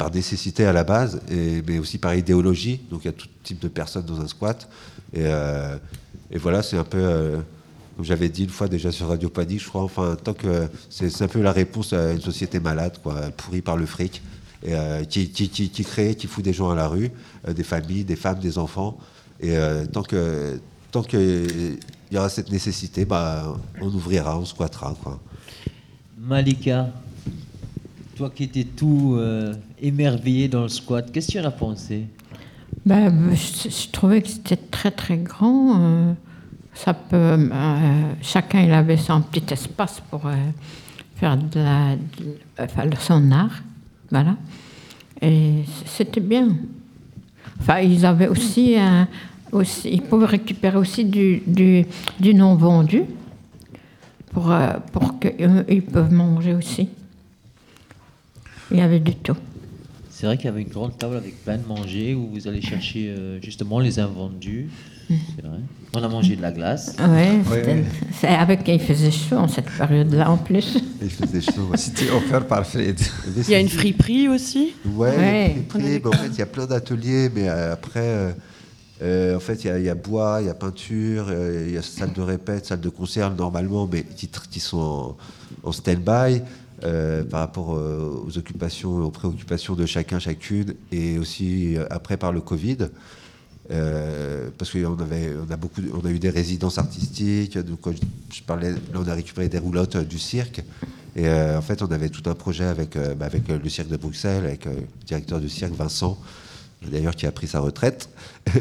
K: par nécessité à la base, mais aussi par idéologie. Donc il y a tout type de personnes dans un squat. Et, et voilà, c'est un peu. comme j'avais dit une fois déjà sur Radio Panique, je crois, enfin, tant que c'est un peu la réponse à une société malade, quoi, pourrie par le fric, et, qui, crée, qui fout des gens à la rue, des familles, des femmes, des enfants. Et euh, tant que tant qu'il y aura cette nécessité, bah, on ouvrira, on squattera. Quoi.
G: Malika, toi qui étais tout euh, émerveillé dans le squat, qu'est-ce que tu en as pensé?
B: Ben, je, trouvais que c'était très très grand. Euh, ça peut, chacun il avait son petit espace pour faire de, la, de son art. Voilà. Et c'était bien. Enfin, ils avaient aussi un, ils peuvent récupérer aussi du, du, non vendu pour, euh, pour qu'ils peuvent manger aussi. Il y avait du tout.
G: C'est vrai qu'il y avait une grande table avec plein de manger où vous allez chercher euh, justement les invendus. Mm. C'est vrai. On a mangé de la glace.
B: Ouais, c'est avec il faisait chaud en cette période-là en plus.
K: Il faisait chaud.
D: C'était offert par Fred.
A: Il y a une friperie aussi?
K: Ouais, en fait, il y a plein d'ateliers, mais euh, après. Euh, en fait, il y, a bois, il y a peinture, euh, il y a salle de répète, salle de concert normalement, mais qui, qui sont en, stand-by euh, par rapport aux occupations, aux préoccupations de chacun, chacune, et aussi après par le Covid. parce qu'on avait, on a beaucoup, on a eu des résidences artistiques. Donc, je, parlais, on a récupéré des roulottes du cirque. Et en fait, on avait tout un projet avec, bah, avec le cirque de Bruxelles, avec le directeur du cirque Vincent, d'ailleurs qui a pris sa retraite.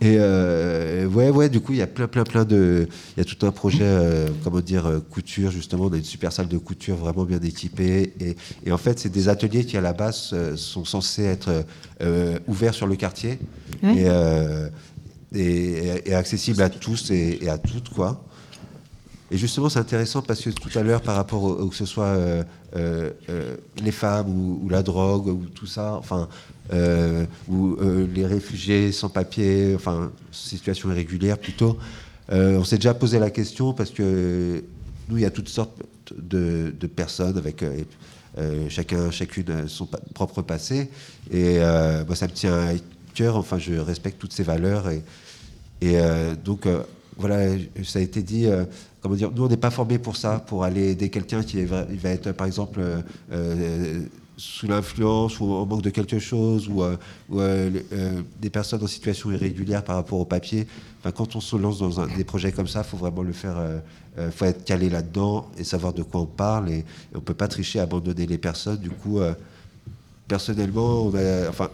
K: et euh, ouais, ouais, du coup, il y a plein, plein, plein de. Il y a tout un projet, euh, comment dire, euh, couture, justement. On a une super salle de couture vraiment bien équipée. Et, et en fait, c'est des ateliers qui, à la base, euh, sont censés être euh, ouverts sur le quartier
S: Ouais.
K: et, et, et accessibles à tous et, et à toutes, quoi. Et justement, c'est intéressant parce que tout à l'heure, par rapport au, au- que ce soit euh, euh, euh, les femmes ou, la drogue ou tout ça, enfin, ou les réfugiés sans papier, enfin, situation irrégulière plutôt, on s'est déjà posé la question parce que nous, il y a toutes sortes de, personnes avec chacun, chacune son propre passé. Et moi, ça me tient à cœur. Enfin, je respecte toutes ces valeurs et, donc, voilà, ça a été dit, euh, comment dire, nous, on n'est pas formés pour ça, pour aller aider quelqu'un qui va être, par exemple, euh, euh, sous l'influence ou en manque de quelque chose, ou, des personnes en situation irrégulière par rapport au papier. Enfin, quand on se lance dans des projets comme ça, il faut vraiment le faire, faut être calé là-dedans et savoir de quoi on parle. Et, on ne peut pas tricher, abandonner les personnes. Du coup, personnellement, enfin,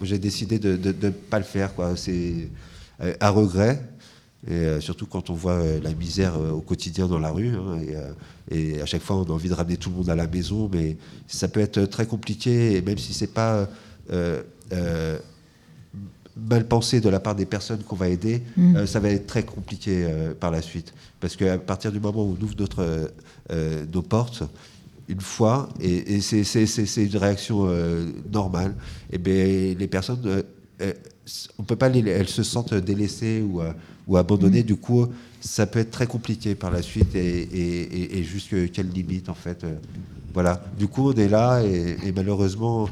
K: j'ai décidé de ne pas le faire. C'est à regret. Et euh, surtout quand on voit euh, la misère euh, au quotidien dans la rue. hein, et, et à chaque fois, on a envie de ramener tout le monde à la maison. Mais ça peut être très compliqué. Et même si c'est pas euh, euh, mal pensé de la part des personnes qu'on va aider,
S: Mm.
K: euh, ça va être très compliqué par la suite. Parce qu'à partir du moment où on ouvre notre, nos portes, une fois, et, et c'est- une réaction normale, et bien les personnes, on peut pas les, elles se sentent délaissées ou, ou abandonnées, du coup, ça peut être très compliqué par la suite, et, et, et- et jusque quelle limite, en fait. euh, voilà. Du coup, on est là, et, malheureusement,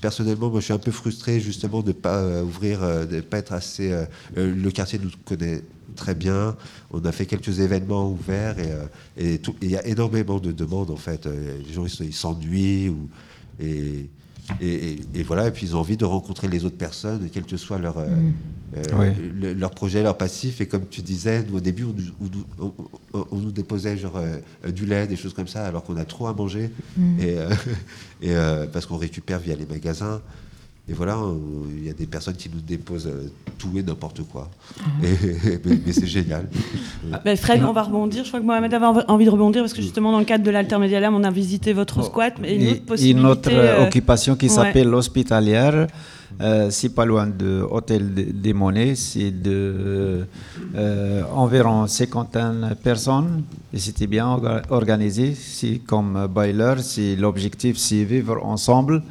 K: personnellement, moi, je suis un peu frustré justement de ne pas euh, ouvrir, euh, de ne pas être assez. le quartier nous connaît très bien. On a fait quelques événements ouverts et il y a énormément de demandes en fait. Les gens ils s'ennuient ou et, et, et- et voilà. Et puis ils ont envie de rencontrer les autres personnes, quel que soit leur euh,
S: Mm.
K: euh,
D: Oui.
K: le- leur projet, leur passif. Et comme tu disais, nous, au début, on, nous- on nous- on- on nous déposait genre euh, du lait, des choses comme ça, alors qu'on a trop à manger.
S: Mm.
K: Et, euh, et, euh, parce qu'on récupère via les magasins. Et voilà, on- il y a des personnes qui nous déposent euh, tout et n'importe quoi.
A: Mhm.
K: Et- mais mais c'est génial.
A: Ben, Fred, on va rebondir. Je crois que Mohamed avait env- envie de rebondir parce que justement, dans le cadre de l'Altermédia Lab, on a visité votre squat. Mais une
D: Et-
A: autre possibilité.
D: une autre
A: euh,
D: occupation qui
A: ouais.
D: s'appelle l'hospitalière. Euh, c'est pas loin de Hôtel de- des Monnaies, c'est de euh, environ cinquantaine personnes et c'était bien orga- organisé. C'est comme Baylor, c'est l'objectif, c'est vivre ensemble.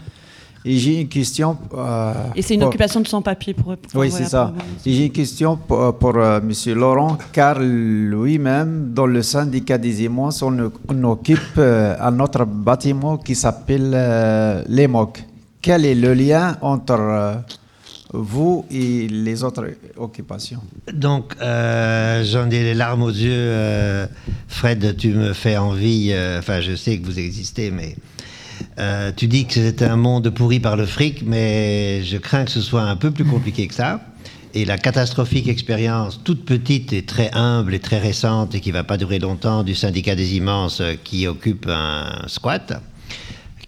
D: Et j'ai une question. euh,
A: Et c'est une
D: pour-
A: occupation de sans-papier pour, pour-
D: oui, c'est ça. Et J'ai une question pour, pour, euh, Monsieur Laurent, car lui-même, dans le syndicat des immenses, on, on occupe euh, un autre bâtiment qui s'appelle euh, l'EMOC. Quel est le lien entre euh, vous et les autres occupations?
F: Donc, euh, j'en ai les larmes aux yeux. euh, Fred, tu me fais envie. euh, Enfin, je sais que vous existez, mais euh, tu dis que c'est un monde pourri par le fric, mais je crains que ce soit un peu plus compliqué que ça. Et la catastrophique expérience, toute petite et très humble et très récente, et qui va pas durer longtemps, du syndicat des immenses euh, qui occupe un squat,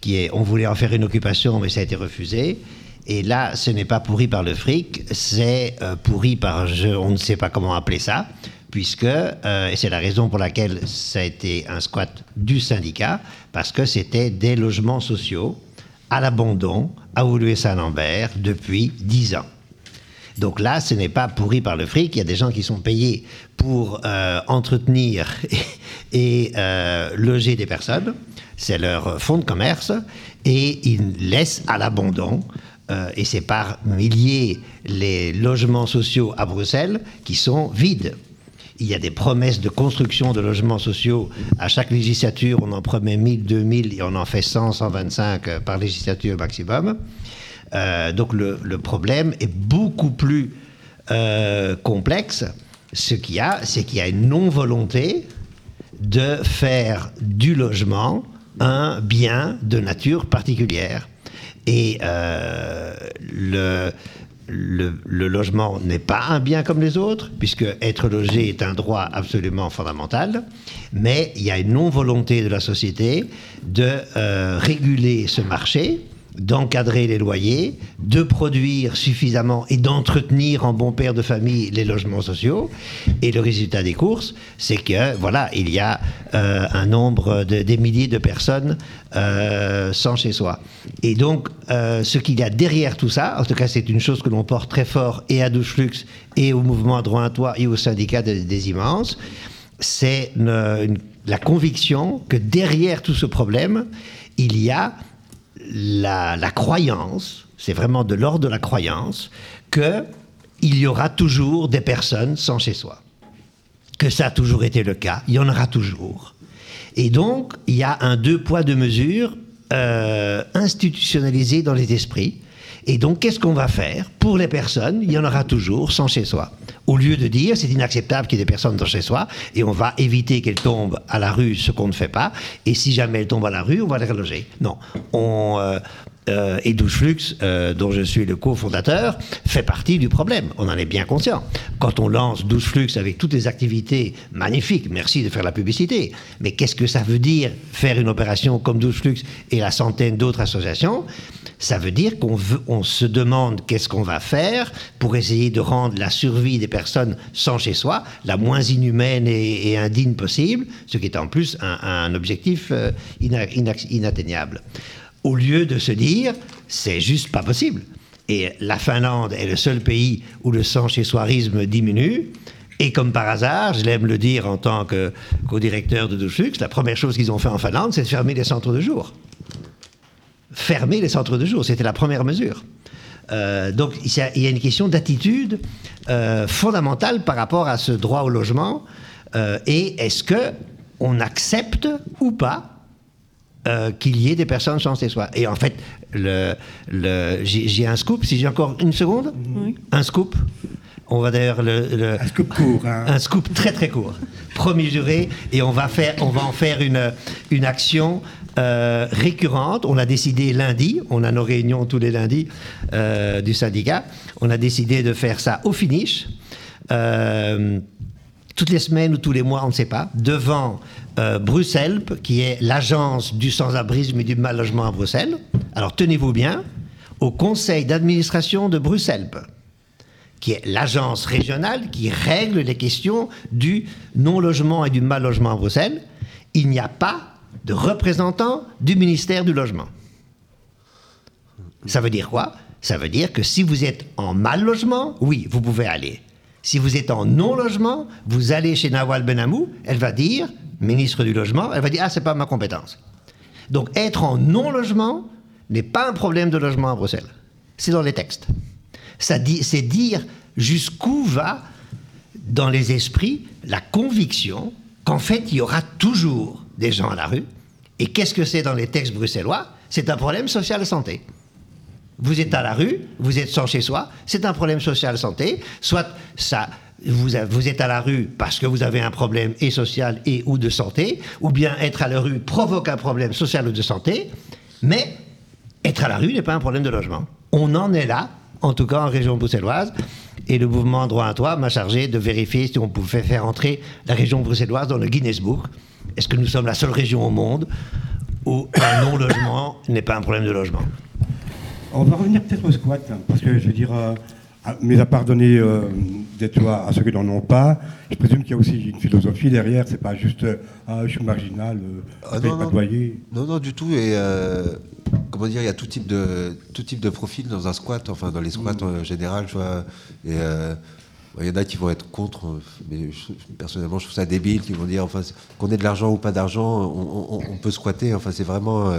F: qui est, on voulait en faire une occupation, mais ça a été refusé. Et là, ce n'est pas pourri par le fric, c'est euh, pourri par, on ne sait pas comment appeler ça, puisque, euh, et c'est la raison pour laquelle ça a été un squat du syndicat, parce que c'était des logements sociaux à l'abandon à Oulué-Saint-Lambert depuis 10 ans. Donc là, ce n'est pas pourri par le fric. Il y a des gens qui sont payés pour euh, entretenir et, euh, loger des personnes. C'est leur fonds de commerce. Et ils laissent à l'abandon. et c'est par milliers les logements sociaux à Bruxelles qui sont vides. Il y a des promesses de construction de logements sociaux. À chaque législature, on en promet 1000, 2000 et on en fait 100, 125 euh, par législature maximum. Euh, donc le, problème est beaucoup plus euh, complexe. Ce qu'il y a, c'est qu'il y a une non-volonté de faire du logement un bien de nature particulière. Et le, le, logement n'est pas un bien comme les autres, puisque être logé est un droit absolument fondamental, mais il y a une non-volonté de la société de euh, réguler ce marché d'encadrer les loyers, de produire suffisamment et d'entretenir en bon père de famille les logements sociaux. Et le résultat des courses, c'est que voilà, il y a euh, un nombre de, des milliers de personnes euh, sans chez soi. Et donc, euh, ce qu'il y a derrière tout ça, en tout cas, c'est une chose que l'on porte très fort et à Douche Flux et au mouvement droit à toi et au syndicat des, immenses, c'est une- la conviction que derrière tout ce problème, il y a la, croyance, c'est vraiment de l'ordre de la croyance, que il y aura toujours des personnes sans chez soi. Que ça a toujours été le cas, il y en aura toujours. Et donc, il y a un deux poids, deux mesures euh, institutionnalisé dans les esprits. Et donc, qu'est-ce qu'on va faire pour les personnes? Il y en aura toujours sans chez soi. Au lieu de dire c'est inacceptable qu'il y ait des personnes sans chez soi et on va éviter qu'elles tombent à la rue, ce qu'on ne fait pas. Et si jamais elles tombent à la rue, on va les reloger. Non. On, et Douche Flux, euh, dont je suis le cofondateur, fait partie du problème. On en est bien conscient. Quand on lance Douche Flux avec toutes les activités magnifiques, merci de faire la publicité, mais qu'est-ce que ça veut dire faire une opération comme Douche Flux et la centaine d'autres associations? Ça veut dire qu'on se demande qu'est-ce qu'on va faire pour essayer de rendre la survie des personnes sans chez soi la moins inhumaine et, indigne possible, ce qui est en plus un, objectif euh, inatteignable. Au lieu de se dire, c'est juste pas possible. Et la Finlande est le seul pays où le sans-chez-soirisme diminue. Et comme par hasard, je l'aime le dire en tant que co-directeur de Douchux, la première chose qu'ils ont fait en Finlande, c'est de fermer les centres de jour fermer les centres de jour. C'était la première mesure. Euh, donc il y, a, il y a une question d'attitude euh, fondamentale par rapport à ce droit au logement. Euh, et est-ce que on accepte ou pas euh, qu'il y ait des personnes sans chez soi? Et en fait, le, le- j'ai j'ai un scoop. Si j'ai encore une seconde, un scoop? On va d'ailleurs le, un
C: scoop court, hein.
F: un scoop très très court. Premier juré, et on va faire, on va en faire une une action euh, récurrente. On a décidé lundi, on a nos réunions tous les lundis euh, du syndicat. On a décidé de faire ça au finish. Euh, toutes les semaines ou tous les mois, on ne sait pas, devant Bruxelles, qui est l'agence du sans-abrisme et du mal logement à Bruxelles. Alors tenez-vous bien, au conseil d'administration de Bruxelles, qui est l'agence régionale qui règle les questions du non-logement et du mal logement à Bruxelles, il n'y a pas de représentant du ministère du logement. Ça veut dire quoi? Ça veut dire que si vous êtes en mal logement, oui, vous pouvez aller. Si vous êtes en non-logement, vous allez chez Nawal Benamou, elle va dire, ministre du logement, elle va dire, ah, c'est pas ma compétence. Donc être en non-logement n'est pas un problème de logement à Bruxelles. C'est dans les textes. Ça dit, c'est dire jusqu'où va dans les esprits la conviction qu'en fait il y aura toujours des gens à la rue. Et qu'est-ce que c'est dans les textes bruxellois? C'est un problème social santé. Vous êtes à la rue, vous êtes sans chez soi, c'est un problème social santé. Soit ça, vous, vous êtes à la rue parce que vous avez un problème et social et ou de santé, ou bien être à la rue provoque un problème social ou de santé, mais être à la rue n'est pas un problème de logement. On en est là, en tout cas en région bruxelloise, et le mouvement Droit à Toi m'a chargé de vérifier si on pouvait faire entrer la région bruxelloise dans le Guinness Book. Est-ce que nous sommes la seule région au monde où un non-logement n'est pas un problème de logement?
C: On va revenir peut-être au squat, hein, parce que je veux dire, euh, à- mais à part donner euh, des toits à ceux qui n'en ont pas, je présume qu'il y a aussi une philosophie derrière, c'est pas juste euh, ah, je suis marginal, euh,
K: Ah,
C: je
K: non,
C: pas de loyer.
K: Non, non, du tout. Et euh, comment dire, il y a tout type de tout type de profil dans un squat, enfin dans les squats
C: Mm.
K: en général, vois. Et euh, il y en a qui vont être contre, mais je- personnellement, je trouve ça débile, qui vont dire, enfin, qu'on ait de l'argent ou pas d'argent, on, on- on peut squatter. Enfin, c'est vraiment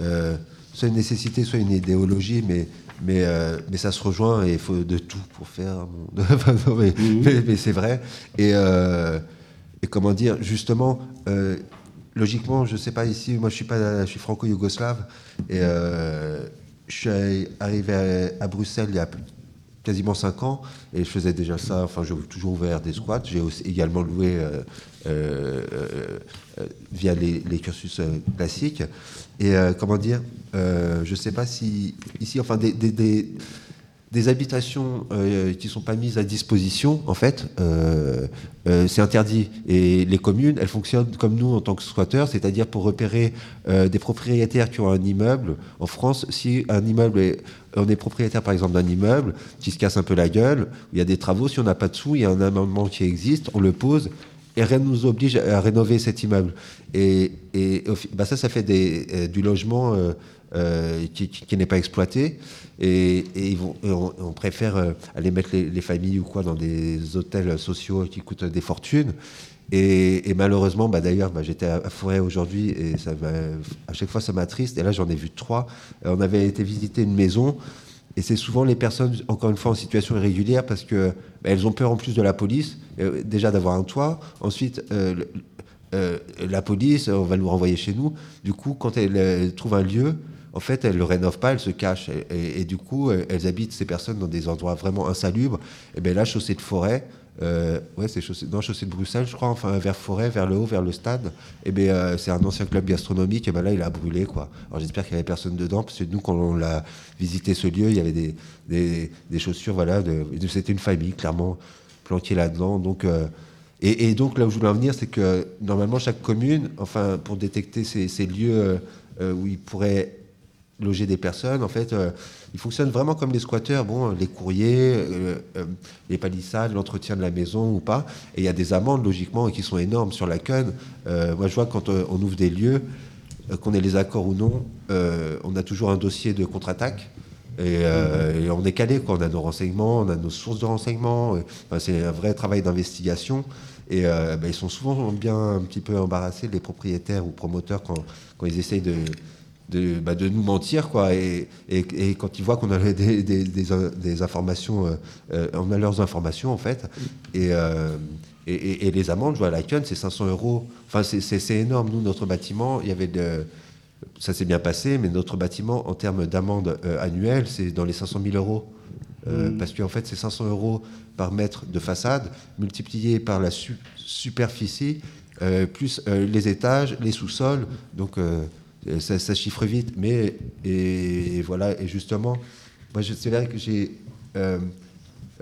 K: euh, soit une nécessité, soit une idéologie, mais mais, euh, mais ça se rejoint et il faut de tout pour faire un monde. Enfin, non, mais, mais- mais c'est vrai. Et, euh, et comment dire, justement, euh, logiquement, je sais pas ici, moi je suis pas, je suis franco-yougoslave et je suis arrivé à, à Bruxelles il y a quasiment 5 ans et je faisais déjà ça. Enfin, j'ai toujours ouvert des squats. J'ai également loué via les, les cursus classiques. Et euh, comment dire, euh, je sais pas si ici, enfin des, des- des- habitations euh, qui ne sont pas mises à disposition, en fait, euh, euh, c'est interdit. Et les communes, elles fonctionnent comme nous en tant que squatteurs, c'est-à-dire pour repérer des propriétaires qui ont un immeuble. En France, si un immeuble est, on est propriétaire par exemple d'un immeuble qui se casse un peu la gueule, il y a des travaux, si on n'a pas de sous, il y a un amendement qui existe, on le pose et rien ne nous oblige à rénover cet immeuble. Et, bah ça, ça fait des, du logement qui n'est pas exploité. Et, on, préfère euh, aller mettre les, familles ou quoi dans des hôtels sociaux qui coûtent des fortunes. Et, malheureusement, bah d'ailleurs, bah, j'étais à, Forêt aujourd'hui et à chaque fois ça m'attriste. Et là, j'en ai vu trois. Euh, on avait été visiter une maison et c'est souvent les personnes, encore une fois, en situation irrégulière parce que bah, elles ont peur en plus de la police, euh, déjà d'avoir un toit. Ensuite, la police, on va nous renvoyer chez nous. Du coup, quand elles trouvent un lieu, en fait, elles ne le rénovent pas, elles se cachent. Et, du coup, elles habitent ces personnes dans des endroits vraiment insalubres. Et bien là, chaussée de forêt, euh, ouais, c'est chaussée, non, chaussée de Bruxelles, je crois, enfin, vers forêt, vers le haut, vers le stade. Et bien, euh, c'est un ancien club gastronomique. Et bien là, il a brûlé, quoi. Alors j'espère qu'il n'y avait personne dedans, parce que nous, quand on l'a visité ce lieu, il y avait des, des, chaussures, voilà. C'était une famille, clairement, planquée là-dedans. Donc. Euh, et, donc là où je voulais en venir, c'est que normalement chaque commune, enfin pour détecter ces, ces lieux où il pourrait loger des personnes. En fait, euh, ils fonctionnent vraiment comme les squatteurs. Bon, les courriers, euh, euh, les palissades, l'entretien de la maison ou pas. Et il y a des amendes, logiquement, qui sont énormes sur la CUN. moi, je vois quand on ouvre des lieux, qu'on ait les accords ou non, on a toujours un dossier de contre-attaque. Et, on est calé, quoi. on a nos renseignements, on a nos sources de renseignements. c'est un vrai travail d'investigation. Et ben, ils sont souvent bien un petit peu embarrassés, les propriétaires ou promoteurs, quand, quand ils essayent de, de, bah, de, nous mentir, quoi. Et, et, quand ils voient qu'on a des, des, des, informations, euh, euh, on a leurs informations, en fait. Et, euh, et, les amendes, je vois à la c'est 500 euros. Enfin, c'est énorme. Nous, notre bâtiment, il y avait de, ça s'est bien passé, mais notre bâtiment, en termes d'amende annuelle, c'est dans les 500 000 euros. Mm. Parce qu'en fait, c'est 500 euros par mètre de façade, multiplié par la superficie, plus les étages, les sous-sols. Donc, euh, ça, chiffre vite, mais et, voilà, et justement, moi c'est vrai que j'ai. Euh,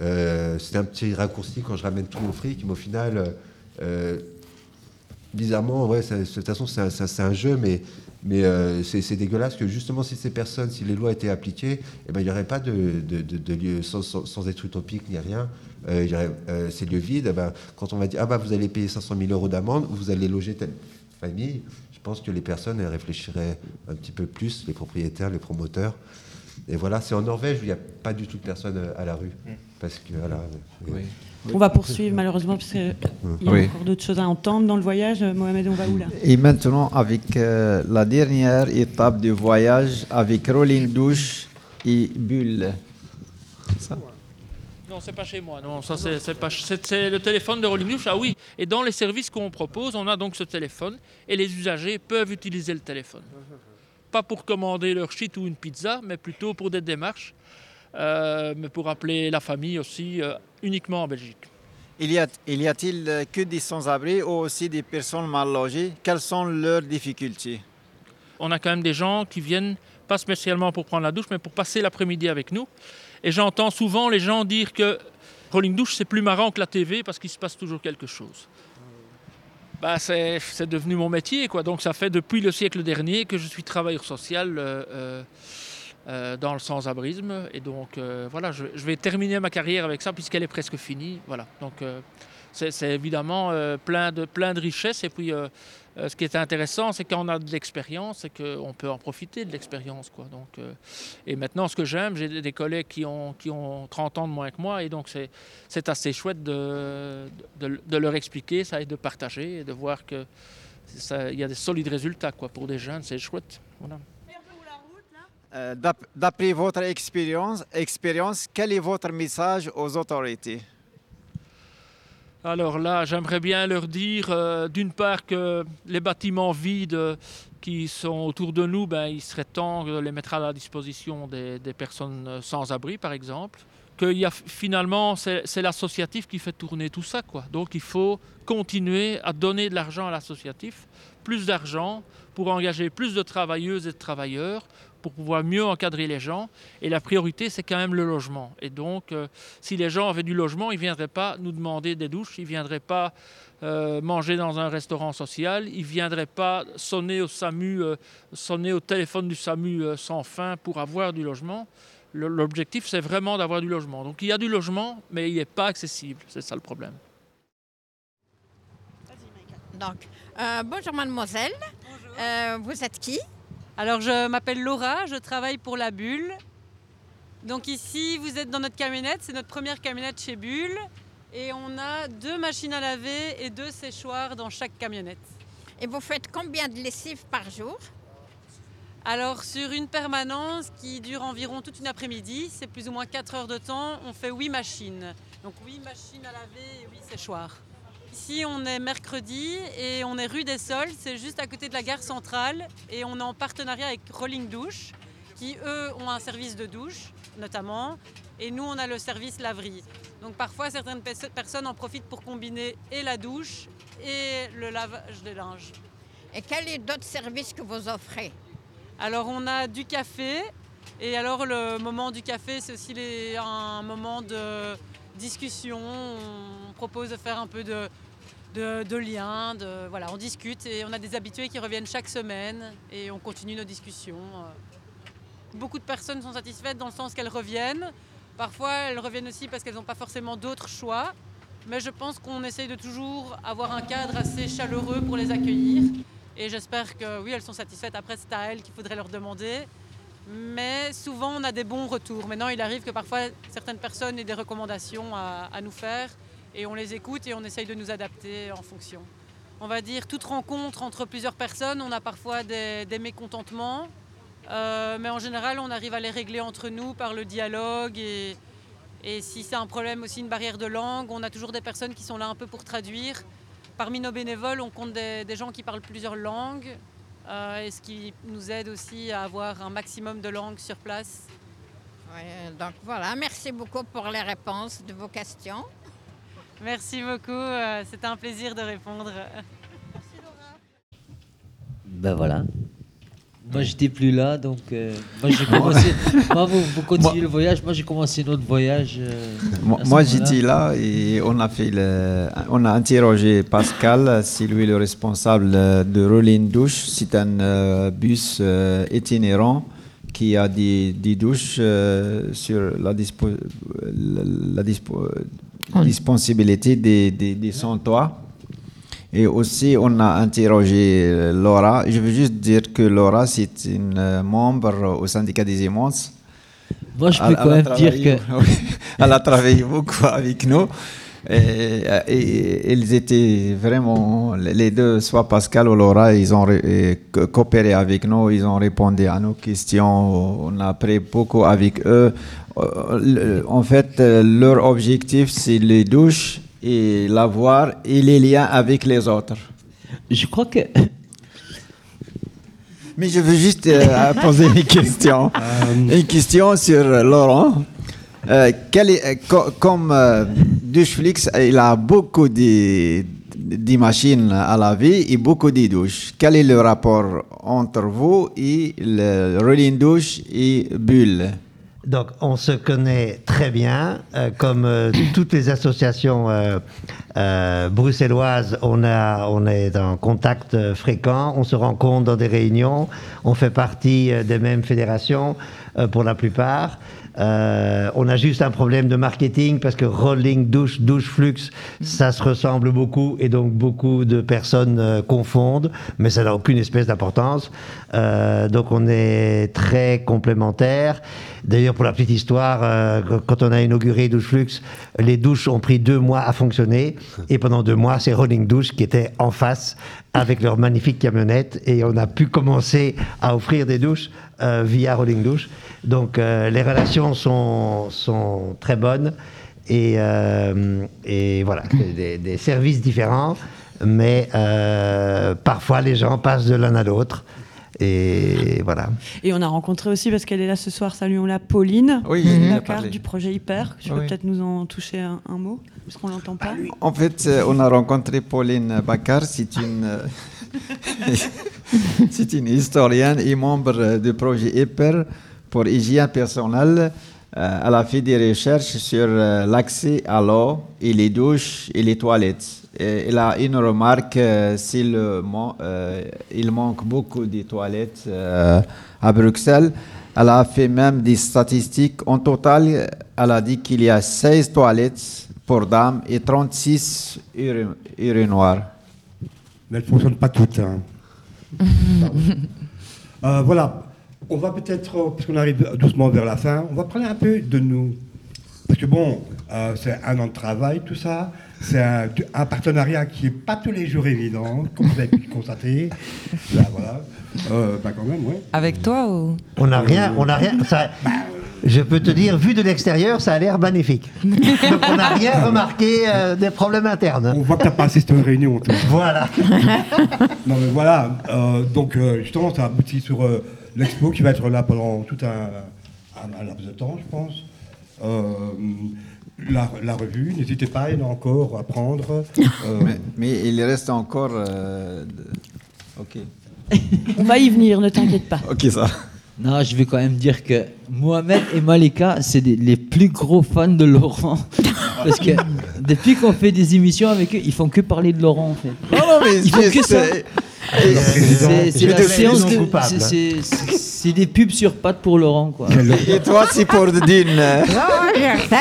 K: euh, c'est un petit raccourci quand je ramène tout mon fric, mais au final, bizarrement, ouais, de toute façon, c'est un, jeu, mais, mais c'est dégueulasse que justement, si ces personnes, si les lois étaient appliquées, eh ben, il n'y aurait pas de, de, lieu, sans, sans, être utopique ni rien, y aurait ces lieux vides. Eh ben, quand on va dire, ah bah, vous allez payer 500 000 euros d'amende, vous allez loger telle famille, je pense que les personnes réfléchiraient un petit peu plus, les propriétaires, les promoteurs. Et voilà, c'est en Norvège où il n'y a pas du tout de personnes à la rue. Mm. Parce que, voilà,
A: On va poursuivre malheureusement parce qu'il y a encore d'autres choses à entendre dans le voyage. Mohamed, on va où là?
D: Et maintenant avec euh, la dernière étape du voyage avec Rolling Douche et Bulle.
S: Ça non, c'est pas chez moi. Non, ça c'est pas. C'est le téléphone de Rolling. Ah oui. Et dans les services qu'on propose, on a donc ce téléphone et les usagers peuvent utiliser le téléphone. Pas pour commander leur shit ou une pizza, mais plutôt pour des démarches, euh, mais pour appeler la famille aussi, euh, uniquement en Belgique.
D: Il y a-t-il que des sans-abri ou aussi des personnes mal logées? Quelles sont leurs difficultés?
S: On a quand même des gens qui viennent pas spécialement pour prendre la douche, mais pour passer l'après-midi avec nous. Et j'entends souvent les gens dire que Rolling Douche, c'est plus marrant que la TV parce qu'il se passe toujours quelque chose. Bah, c'est devenu mon métier. Quoi. Donc ça fait depuis le siècle dernier que je suis travailleur social euh, euh, euh, dans le sans-abrisme. Et donc voilà, je, je, vais terminer ma carrière avec ça puisqu'elle est presque finie. Voilà. Donc c'est évidemment plein, de, plein de richesses. Et puis euh, ce qui est intéressant, c'est quand on a de l'expérience, c'est qu'on peut en profiter de l'expérience. Quoi. Donc, euh, et maintenant, ce que j'aime, j'ai des collègues qui ont, qui ont 30 ans de moins que moi, et donc c'est assez chouette de, de, leur expliquer ça et de partager et de voir qu'il y a des solides résultats quoi, pour des jeunes, c'est chouette. Voilà.
D: Euh, d'après votre expérience, expérience, quel est votre message aux autorités?
S: Alors là, j'aimerais bien leur dire, euh, d'une part, que les bâtiments vides euh, qui sont autour de nous, ben, il serait temps de les mettre à la disposition des, personnes sans abri, par exemple. Que finalement, c'est l'associatif qui fait tourner tout ça. Quoi. Donc il faut continuer à donner de l'argent à l'associatif, plus d'argent pour engager plus de travailleuses et de travailleurs, pour pouvoir mieux encadrer les gens. Et la priorité, c'est quand même le logement. Et donc, euh, si les gens avaient du logement, ils ne viendraient pas nous demander des douches, ils ne viendraient pas euh, manger dans un restaurant social, ils ne viendraient pas sonner au SAMU, euh, sonner au téléphone du SAMU sans fin pour avoir du logement. L'objectif, c'est vraiment d'avoir du logement. Donc, il y a du logement, mais il n'est pas accessible. C'est ça le problème.
R: Donc, bonjour mademoiselle. vous êtes qui?
T: Alors je m'appelle Laura, je travaille pour la Bulle. Donc ici, vous êtes dans notre camionnette, c'est notre première camionnette chez Bulle. Et on a deux machines à laver et deux séchoirs dans chaque camionnette.
R: Et vous faites combien de lessives par jour?
T: Alors sur une permanence qui dure environ toute une après-midi, c'est plus ou moins 4 heures de temps, on fait 8 machines. Donc 8 machines à laver et 8 séchoirs. Ici, on est mercredi et on est rue des Sols, c'est juste à côté de la gare centrale. Et on est en partenariat avec Rolling Douche, qui eux ont un service de douche notamment. Et nous, on a le service laverie. Donc parfois, certaines personnes en profitent pour combiner et la douche et le lavage des linges.
R: Et quel est d'autres services que vous offrez?
T: Alors, on a du café. Et alors, le moment du café, c'est aussi un moment de discussion. On propose de faire un peu de, de. De, voilà, on discute et on a des habitués qui reviennent chaque semaine et on continue nos discussions. Beaucoup de personnes sont satisfaites dans le sens qu'elles reviennent. Parfois, elles reviennent aussi parce qu'elles n'ont pas forcément d'autres choix. Mais je pense qu'on essaye de toujours avoir un cadre assez chaleureux pour les accueillir. Et j'espère que oui, elles sont satisfaites. Après, c'est à elles qu'il faudrait leur demander. Mais souvent, on a des bons retours. Maintenant, il arrive que parfois, certaines personnes aient des recommandations à, nous faire et on les écoute et on essaye de nous adapter en fonction. On va dire, toute rencontre entre plusieurs personnes, on a parfois des, mécontentements, euh, mais en général, on arrive à les régler entre nous par le dialogue et, si c'est un problème aussi, une barrière de langue, on a toujours des personnes qui sont là un peu pour traduire. Parmi nos bénévoles, on compte des gens qui parlent plusieurs langues. Euh, et ce qui nous aide aussi à avoir un maximum de langues sur place?
R: donc voilà, merci beaucoup pour les réponses de vos questions.
T: Merci beaucoup, euh, c'était un plaisir de répondre.
G: Merci Laura. Ben voilà, moi, j'étais plus là, donc euh, moi, j'ai commencé. moi, vous, continuez le voyage. Moi, j'ai commencé notre voyage. Euh,
D: moi, j'étais là et on a fait le, on a interrogé Pascal, c'est lui le responsable de Rolling Douche. C'est un euh, bus itinérant qui a des, des douches sur la, dispo, la, disponibilité des, des, des toits. Et aussi, on a interrogé euh, Laura. Je veux juste dire que Laura, c'est une euh, membre au syndicat des immenses.
G: Moi, je peux quand même dire que.
D: elle a travaillé beaucoup avec nous. Et, ils étaient vraiment, les deux, soit Pascal ou Laura, ils ont coopéré avec nous, ils ont répondu à nos questions, on a appris beaucoup avec eux. Euh, en fait, leur objectif, c'est les douches et l'avoir et les liens avec les autres.
G: Je crois que.
D: Mais je veux juste euh, poser une question. Euh, une question sur Laurent. Euh, comme Doucheflix, il a beaucoup de, de, machines à laver et beaucoup de douches. Quel est le rapport entre vous et le Rolling Douche et Bulle
F: donc, on se connaît très bien, euh, comme euh, toutes les associations euh, bruxelloises. On a, on est en contact fréquent, on se rencontre dans des réunions, on fait partie des mêmes fédérations pour la plupart. Euh, on a juste un problème de marketing parce que rolling, douche, douche, flux, ça se ressemble beaucoup et donc beaucoup de personnes euh, confondent, mais ça n'a aucune espèce d'importance. Euh, donc on est très complémentaires. D'ailleurs, pour la petite histoire, quand on a inauguré Douche Flux, les douches ont pris deux mois à fonctionner et pendant deux mois, c'est Rolling Douche qui était en face avec leur magnifique camionnette et on a pu commencer à offrir des douches via Rolling Douche. Donc les relations sont, sont, très bonnes et, euh, et voilà, des, des, services différents, mais euh, parfois les gens passent de l'un à l'autre. Et voilà.
A: Et on a rencontré aussi, parce qu'elle est là ce soir, saluons-la, Pauline,
D: oui,
A: la carte du projet Hyper. Tu peux peut-être nous en toucher un, mot, parce qu'on l'entend pas.
D: En fait, on a rencontré Pauline Baccar, c'est une... C'est une historienne et membre du projet EPER pour hygiène personnelle. Euh, elle a fait des recherches sur euh, l'accès à l'eau et les douches et les toilettes. Et elle a une remarque, euh, euh, il manque beaucoup de toilettes euh, à Bruxelles. Elle a fait même des statistiques. En total, elle a dit qu'il y a 16 toilettes pour dames et 36 uri- urinoirs.
C: Mais elles ne fonctionnent pas toutes. hein. Euh, voilà, on va peut-être, euh, puisqu'on arrive doucement vers la fin, on va parler un peu de nous. Parce que bon, euh, c'est un an de travail, tout ça. C'est un, un partenariat qui n'est pas tous les jours évident, comme vous avez pu le constater. Là, voilà. Euh, bah quand même, ouais.
E: Avec toi ou?
F: On n'a rien, on n'a rien. ça- je peux te dire, vu de l'extérieur, ça a l'air magnifique. Donc on n'a rien remarqué euh, des problèmes internes.
C: On voit que tu n'as pas assisté aux réunions, toi.
F: Voilà.
C: non mais voilà, euh, donc euh, justement ça aboutit sur euh, l'expo qui va être là pendant tout un, un- un laps de temps, je pense. Euh, la, la revue, n'hésitez pas, il y en a encore à prendre. Euh,
D: Mais, mais il reste encore. euh, Ok.
A: On va y venir, ne t'inquiète pas.
D: Ok, ça.
G: Non, je vais quand même dire que Mohamed et Malika, c'est des- les plus gros fans de Laurent. Parce que depuis qu'on fait des émissions avec eux, ils font que parler de Laurent en fait.
D: non, mais
G: ils font que ça.
D: C'est-
G: la séance de. c'est- des pubs sur pattes pour Laurent quoi.
D: Et toi, c'est pour Dune.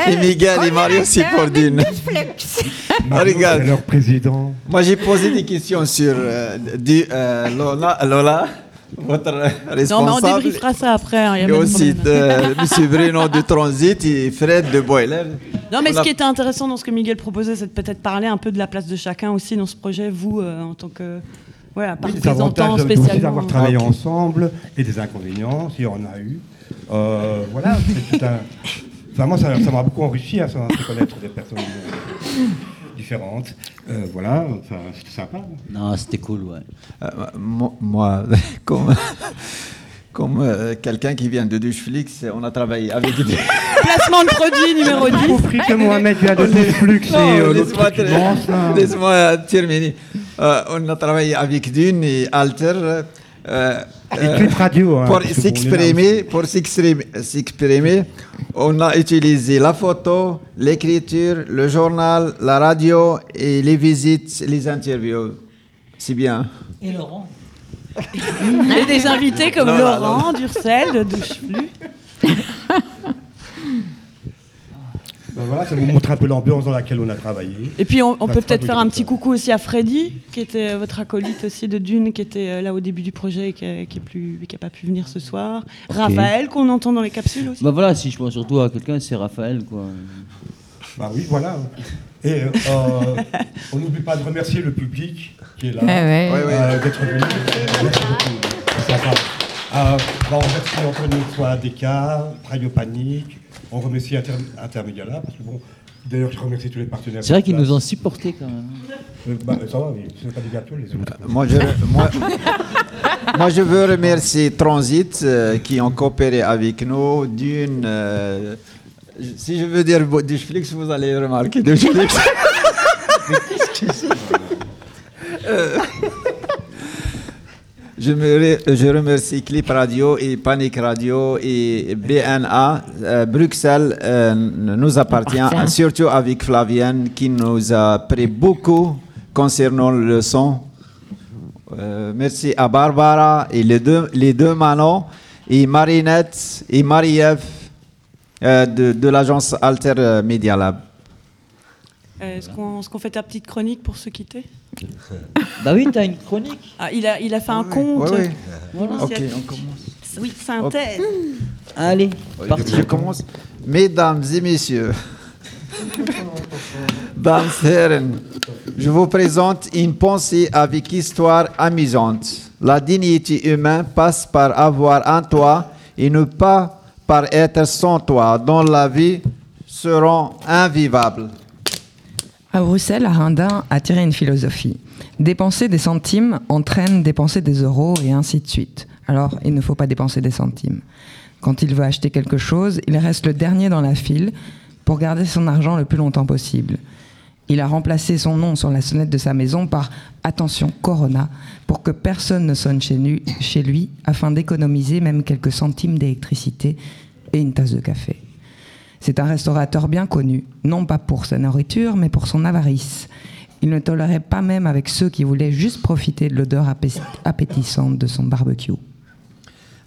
D: Et Miguel et Mario, c'est pour Dune. Ah, regarde.
C: leur président.
D: Moi, j'ai posé des questions sur euh, du, euh, Lola, Lola, votre
A: Non, mais on
D: responsable.
A: débriefera ça après. hein, y a
D: et aussi Monsieur Bruno de Transit et Fred de Boiler.
A: Non, mais
D: On
A: ce
D: a-
A: qui était intéressant dans ce que Miguel proposait, c'est de peut-être parler un peu de la place de chacun aussi dans ce projet, vous, euh, en tant que voilà,
C: Oui, des avantages de- aussi
A: spécialement.
C: d'avoir travaillé ensemble et des inconvénients, s'il y en a eu. Euh, voilà, c'est tout un. Vraiment, ça ça m'a beaucoup enrichi, hein, m'a fait connaître des personnes différentes. Euh, voilà, c'était sympa.
G: Non, c'était cool, ouais.
D: Euh, mo- moi, comme, comme euh, quelqu'un qui vient de Ducheflix, on a travaillé avec des...
A: Placement de produit numéro
C: J'ai
A: 10.
C: compris que Mohamed vient de Netflix et euh,
D: laisse-moi terminer. Euh, on a travaillé avec Dune et Alter. euh,
C: Radio, hein,
D: pour s'exprimer, pour s'exprimer, s'exprimer, on a utilisé la photo, l'écriture, le journal, la radio et les visites, les interviews. C'est bien.
G: Et Laurent
A: Et des invités comme
D: Non, non,
A: Laurent, Durcel, de Doucheflu.
C: Ben voilà, ça vous montre un peu l'ambiance dans laquelle on a travaillé.
A: Et puis on, peut peut-être faire un petit coucou aussi à Freddy, qui était votre acolyte aussi de Dune, qui était euh, là au début du projet et qui n'a qui est plus- qui a pas pu venir ce soir. Raphaël, qu'on entend dans les capsules aussi.
G: Bah voilà, si je pense surtout à quelqu'un, c'est Raphaël quoi.
C: Bah oui, voilà. Et euh, euh, on n'oublie pas de remercier le public qui est là,
E: Ouais, ouais.
C: euh,
E: Ouais, ouais.
C: d'être venu. Merci beaucoup. C'est sympa. Euh, bah, on remercie encore une fois DK, Radio Panique. On remercie Inter Intermédiala, parce que bon, d'ailleurs, je remercie tous les partenaires.
G: C'est vrai qu'ils
C: place.
G: nous ont supportés quand même.
C: Euh, bah, ça va, mais ce n'est pas des gâteaux, les autres.
D: Moi, je, moi, moi, je veux remercier Transit euh, qui ont coopéré avec nous. D'une, euh, si je veux dire Ducheflix, vous allez remarquer Ducheflix. Euh, je, me re- je remercie Clip Radio et Panic Radio et BNA. Euh, Bruxelles euh, nous appartient, surtout avec Flavienne qui nous a pris beaucoup concernant le son. Merci à Barbara et les deux, les deux Manon et Marinette et Marie-Ève euh, de, de l'agence Alter Media Lab.
A: Euh, Est-ce qu'on est-ce qu'on fait ta petite chronique pour se quitter
G: Bah oui, t'as une chronique.
A: Ah, il, a, il a fait un compte.
D: ouais, ouais.
A: Voilà.
D: Ok, on commence.
A: Oui, synthèse.
G: Allez,
D: parti. Je commence. Mesdames et messieurs, dames et Herren, je vous présente une pensée avec histoire amusante. La dignité humaine passe par avoir un toit et ne pas par être sans toit, dont la vie.
E: À Bruxelles, Arindin a tiré une philosophie. Dépenser des centimes entraîne dépenser des euros et ainsi de suite. Alors, il ne faut pas dépenser des centimes. Quand il veut acheter quelque chose, il reste le dernier dans la file pour garder son argent le plus longtemps possible. Il a remplacé son nom sur la sonnette de sa maison par Attention Corona pour que personne ne sonne chez lui, afin d'économiser même quelques centimes d'électricité et une tasse de café. C'est un restaurateur bien connu, non pas pour sa nourriture, mais pour son avarice. Il ne tolérait pas même avec ceux qui voulaient juste profiter de l'odeur appé- appétissante de son barbecue.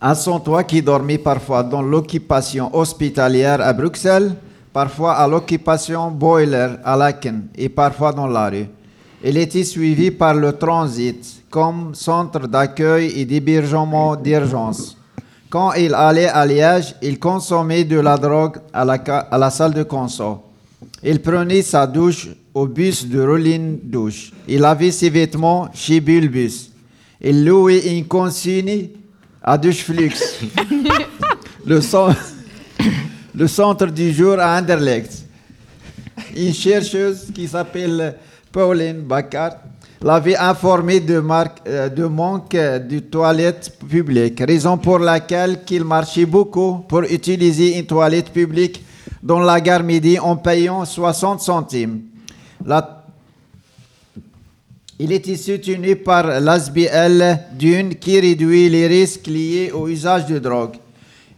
D: À son toit qui dormit parfois dans l'occupation hospitalière à Bruxelles, parfois à l'occupation boiler à Laken et parfois dans la rue. Il était suivi par le transit comme centre d'accueil et d'hébergement d'urgence. Quand il allait à Liège, il consommait de la drogue à la, ca- à la salle de conso. Il prenait sa douche au bus de Rolling Douche. Il lavait ses vêtements chez Bulbus. Il louait une consigne à Doucheflux. le, cen- le centre du jour à Anderlecht. Une chercheuse qui s'appelle Pauline Bacard l'avait informé de, euh, manque de toilettes publiques, raison pour laquelle il marchait beaucoup pour utiliser une toilette publique dans la gare midi en payant 60 centimes. Il était soutenu par l'ASBL d'une qui réduit les risques liés au usage de drogue.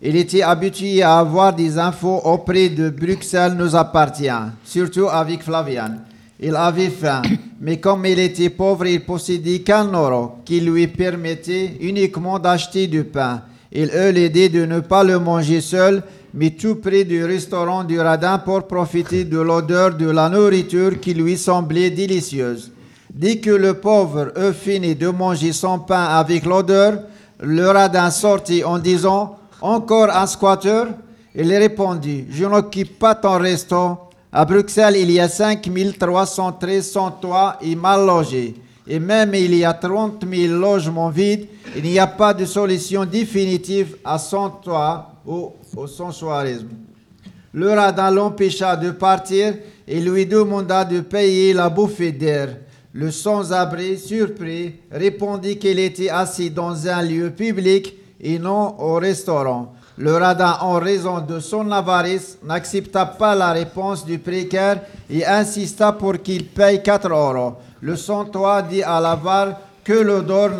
D: Il était habitué à avoir des infos auprès de Bruxelles nous appartient, surtout avec Flavian. Il avait faim, mais comme il était pauvre, il possédait qu'un euro qui lui permettait uniquement d'acheter du pain. Il eut l'idée de ne pas le manger seul, mais tout près du restaurant du radin pour profiter de l'odeur de la nourriture qui lui semblait délicieuse. Dès que le pauvre eut fini de manger son pain avec l'odeur, le radin sortit en disant Encore un squatteur? Il répondit Je n'occupe pas ton resto. À Bruxelles, il y a 5313 sans toit et mal logés. Et même il y a 30 000 logements vides. Il n'y a pas de solution définitive à sans toit ou au sans-soirisme. Le radin l'empêcha de partir et lui demanda de payer la bouffée d'air. Le sans-abri, surpris, répondit qu'il était assis dans un lieu public et non au restaurant. Le radin, en raison de son avarice, n'accepta pas la réponse du précaire et insista pour qu'il paye 4 euros. Le sans-toit dit à l'avare que l'odeur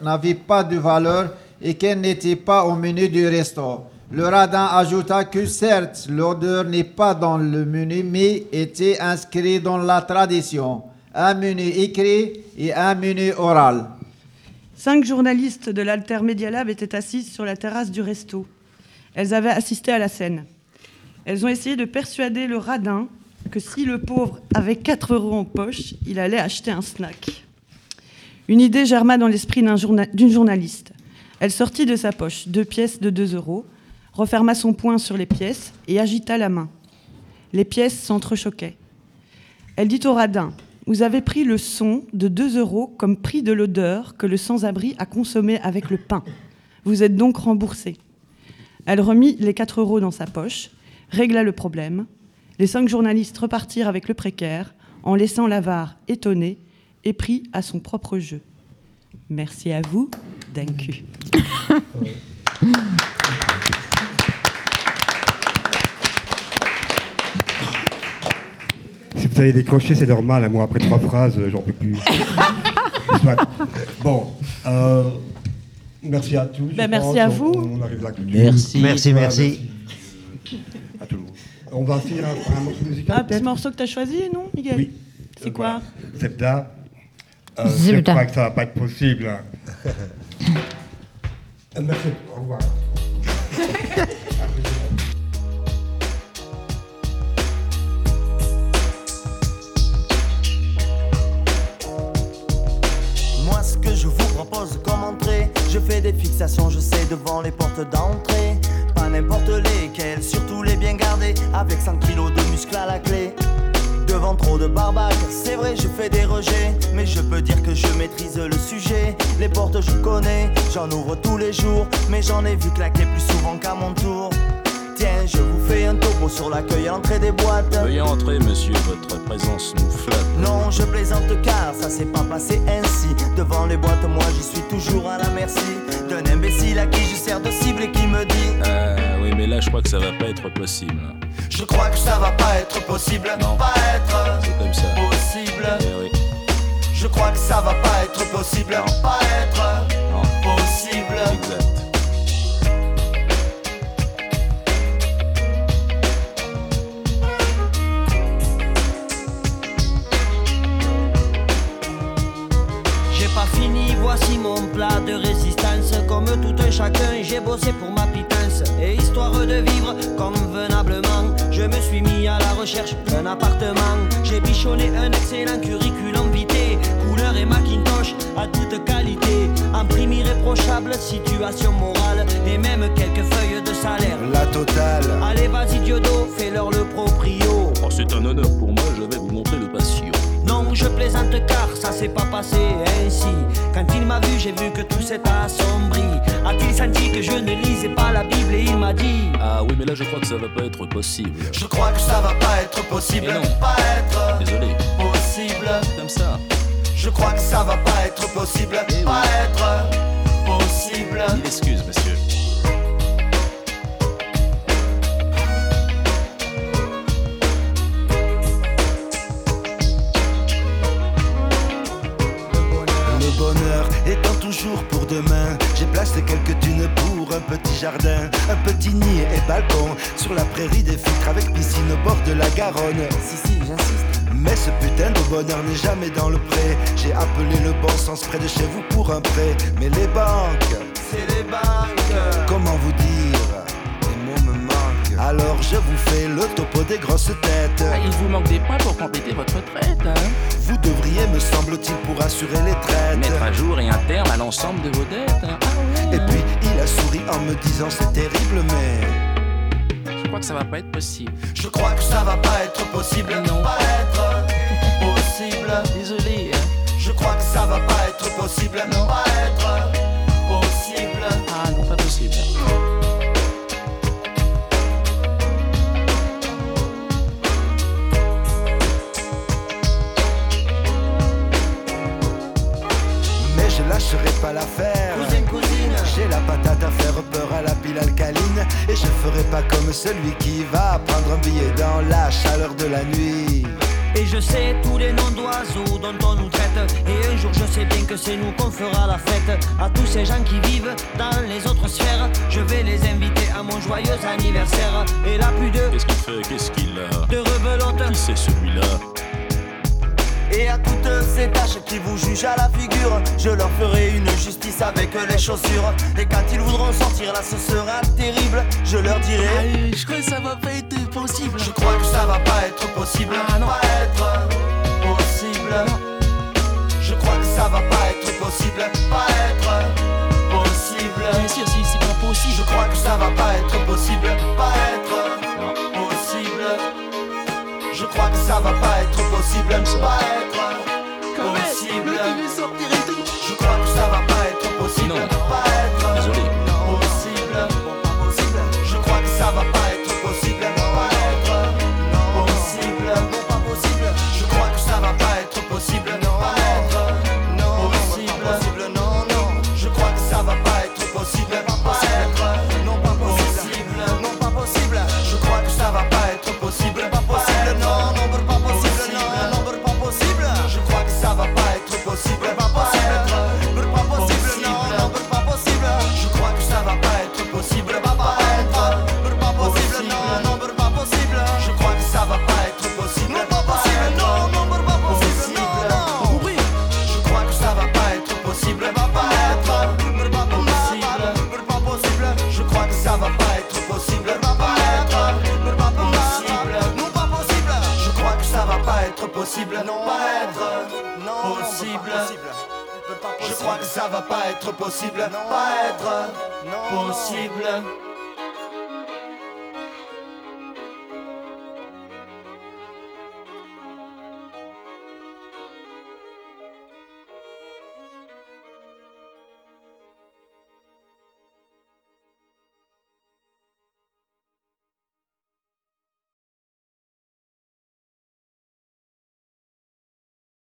D: n'avait pas de valeur et qu'elle n'était pas au menu du resto. Le radin ajouta que certes, l'odeur n'est pas dans le menu, mais était inscrit dans la tradition. Un menu écrit et un menu oral.
A: Cinq journalistes de l'Alter Media Lab étaient assises sur la terrasse du resto. Elles avaient assisté à la scène. Elles ont essayé de persuader le radin que si le pauvre avait 4 euros en poche, il allait acheter un snack. Une idée germa dans l'esprit d'une journaliste. Elle sortit de sa poche deux pièces de 2 euros, referma son poing sur les pièces et agita la main. Les pièces s'entrechoquaient. Elle dit au radin Vous avez pris le son de 2 euros comme prix de l'odeur que le sans-abri a consommé avec le pain. Vous êtes donc remboursé. Elle remit les 4 euros dans sa poche, régla le problème. Les cinq journalistes repartirent avec le précaire, en laissant l'avare étonné et pris à son propre jeu. Merci à vous, Danku.
C: Si vous avez décroché, c'est normal. Moi, après trois phrases, j'en peux plus. Bon. euh, merci à tous. je
A: Ben, merci
C: pense.
A: à
C: On-
A: vous.
C: On, arrive à la clôture.
F: Merci. Merci, merci.
C: À tout le monde. On va finir un, un morceau musical.
A: Un petit morceau que tu as choisi, non, Miguel
C: Oui.
A: C'est quoi
C: Zebda. Euh, je
A: Zebda.
C: crois que ça va pas être possible. Euh, merci. Au revoir.
U: Devant les portes d'entrée. Pas n'importe lesquelles, surtout les bien gardées. Avec 100 kilos de muscles à la clé. Devant trop de barbaques, c'est vrai je fais des rejets. Mais je peux dire que je maîtrise le sujet. Les portes je connais, j'en ouvre tous les jours. Mais j'en ai vu claquer plus souvent qu'à mon tour. Tiens, je vous fais un topo sur l'accueil à l'entrée des boîtes.
V: Veuillez entrer, monsieur, votre présence nous flatte.
U: non, je plaisante car ça s'est pas passé ainsi. Devant les boîtes, moi je suis toujours à la merci d'un imbécile à qui je sers de cible et qui me dit
V: Ah oui, mais là, je crois que ça va pas être possible.
U: Je crois que ça va pas être possible,
V: Non.
U: pas être
V: C'est comme ça.
U: possible.
V: Eh oui.
U: Je crois que ça va pas être possible, pas être possible.
V: Exact.
U: J'ai pas fini, voici mon plat de résistance. Comme tout un chacun, j'ai bossé pour ma pitance. Et histoire de vivre convenablement, je me suis mis à la recherche d'un appartement. J'ai bichonné un excellent curriculum vitae, couleur et Macintosh à toute qualité. Un prime irréprochable, situation morale, et même quelques feuilles de salaire.
W: La totale.
U: Allez, vas-y, Diodo, fais-leur le proprio.
V: Oh, c'est un honneur pour moi, je vais vous montrer le patio.
U: Je plaisante car ça s'est pas passé ainsi. Quand il m'a vu, j'ai vu que tout s'est assombri. A-t-il senti que je ne lisais pas la Bible et il m'a dit
V: Ah oui, mais là je crois que ça va pas être possible.
U: Je crois que ça va pas être possible,
V: Et non.
U: pas être
V: Désolé.
U: possible.
V: Comme ça.
U: Je crois que ça va pas être possible, pas être possible.
V: Mille excuses, monsieur.
W: Bonheur étant toujours pour demain, j'ai placé quelques thunes pour un petit jardin, un petit nid et balcon sur la prairie des filtres avec piscine au bord de la Garonne. Si, si, j'insiste. Mais ce putain de bonheur n'est jamais dans le pré. J'ai appelé le bon sens près de chez vous pour un prêt. Mais les banques,
U: C'est les banques.
W: comment vous dire? Les mots me manquent. Alors je vous fais le topo des grosses têtes.
V: Ah, il vous manque des points pour compléter votre retraite. Hein
W: Vous devriez, me semble-t-il, pour assurer les traites.
V: Mettre à jour et un terme à l'ensemble de vos dettes. hein. Ah ouais,
W: Et puis il a souri en me disant c'est terrible, mais.
V: Je crois que ça va pas être possible.
U: Je crois que ça va pas être possible, pas être possible.
V: Désolé. hein.
U: Je crois que ça va pas être possible, pas être
W: lâcherai pas l'affaire.
U: Cousine, cousine.
W: J'ai la patate à faire peur à la pile alcaline. Et je ferai pas comme celui qui va prendre un billet dans la chaleur de la nuit.
U: Et je sais tous les noms d'oiseaux dont on nous traite. Et un jour je sais bien que c'est nous qu'on fera la fête. À tous ces gens qui vivent dans les autres sphères, je vais les inviter à mon joyeux anniversaire. Et là plus de,
V: Qu'est-ce qu'il fait? Qu'est-ce qu'il a?
U: de rebelote.
V: Qui c'est celui-là?
U: Et à toutes ces tâches qui vous jugent à la figure, je leur ferai une justice avec les chaussures. Et quand ils voudront sortir là, ce sera terrible. Je leur dirai.
V: Je crois que ça va pas être possible.
U: Je crois que ça va pas être possible,
V: Ah, non.
U: pas être possible. Je crois que ça va pas être possible, pas être possible.
V: Bien sûr, si c'est pas possible.
U: Je crois que ça va pas être possible, pas être possible. Je crois que ça va pas être possible, pas être possible. Je crois que ça va pas être possible,
V: Non.
U: pas être
V: Désolé.
U: Ça va pas être possible, pas être possible.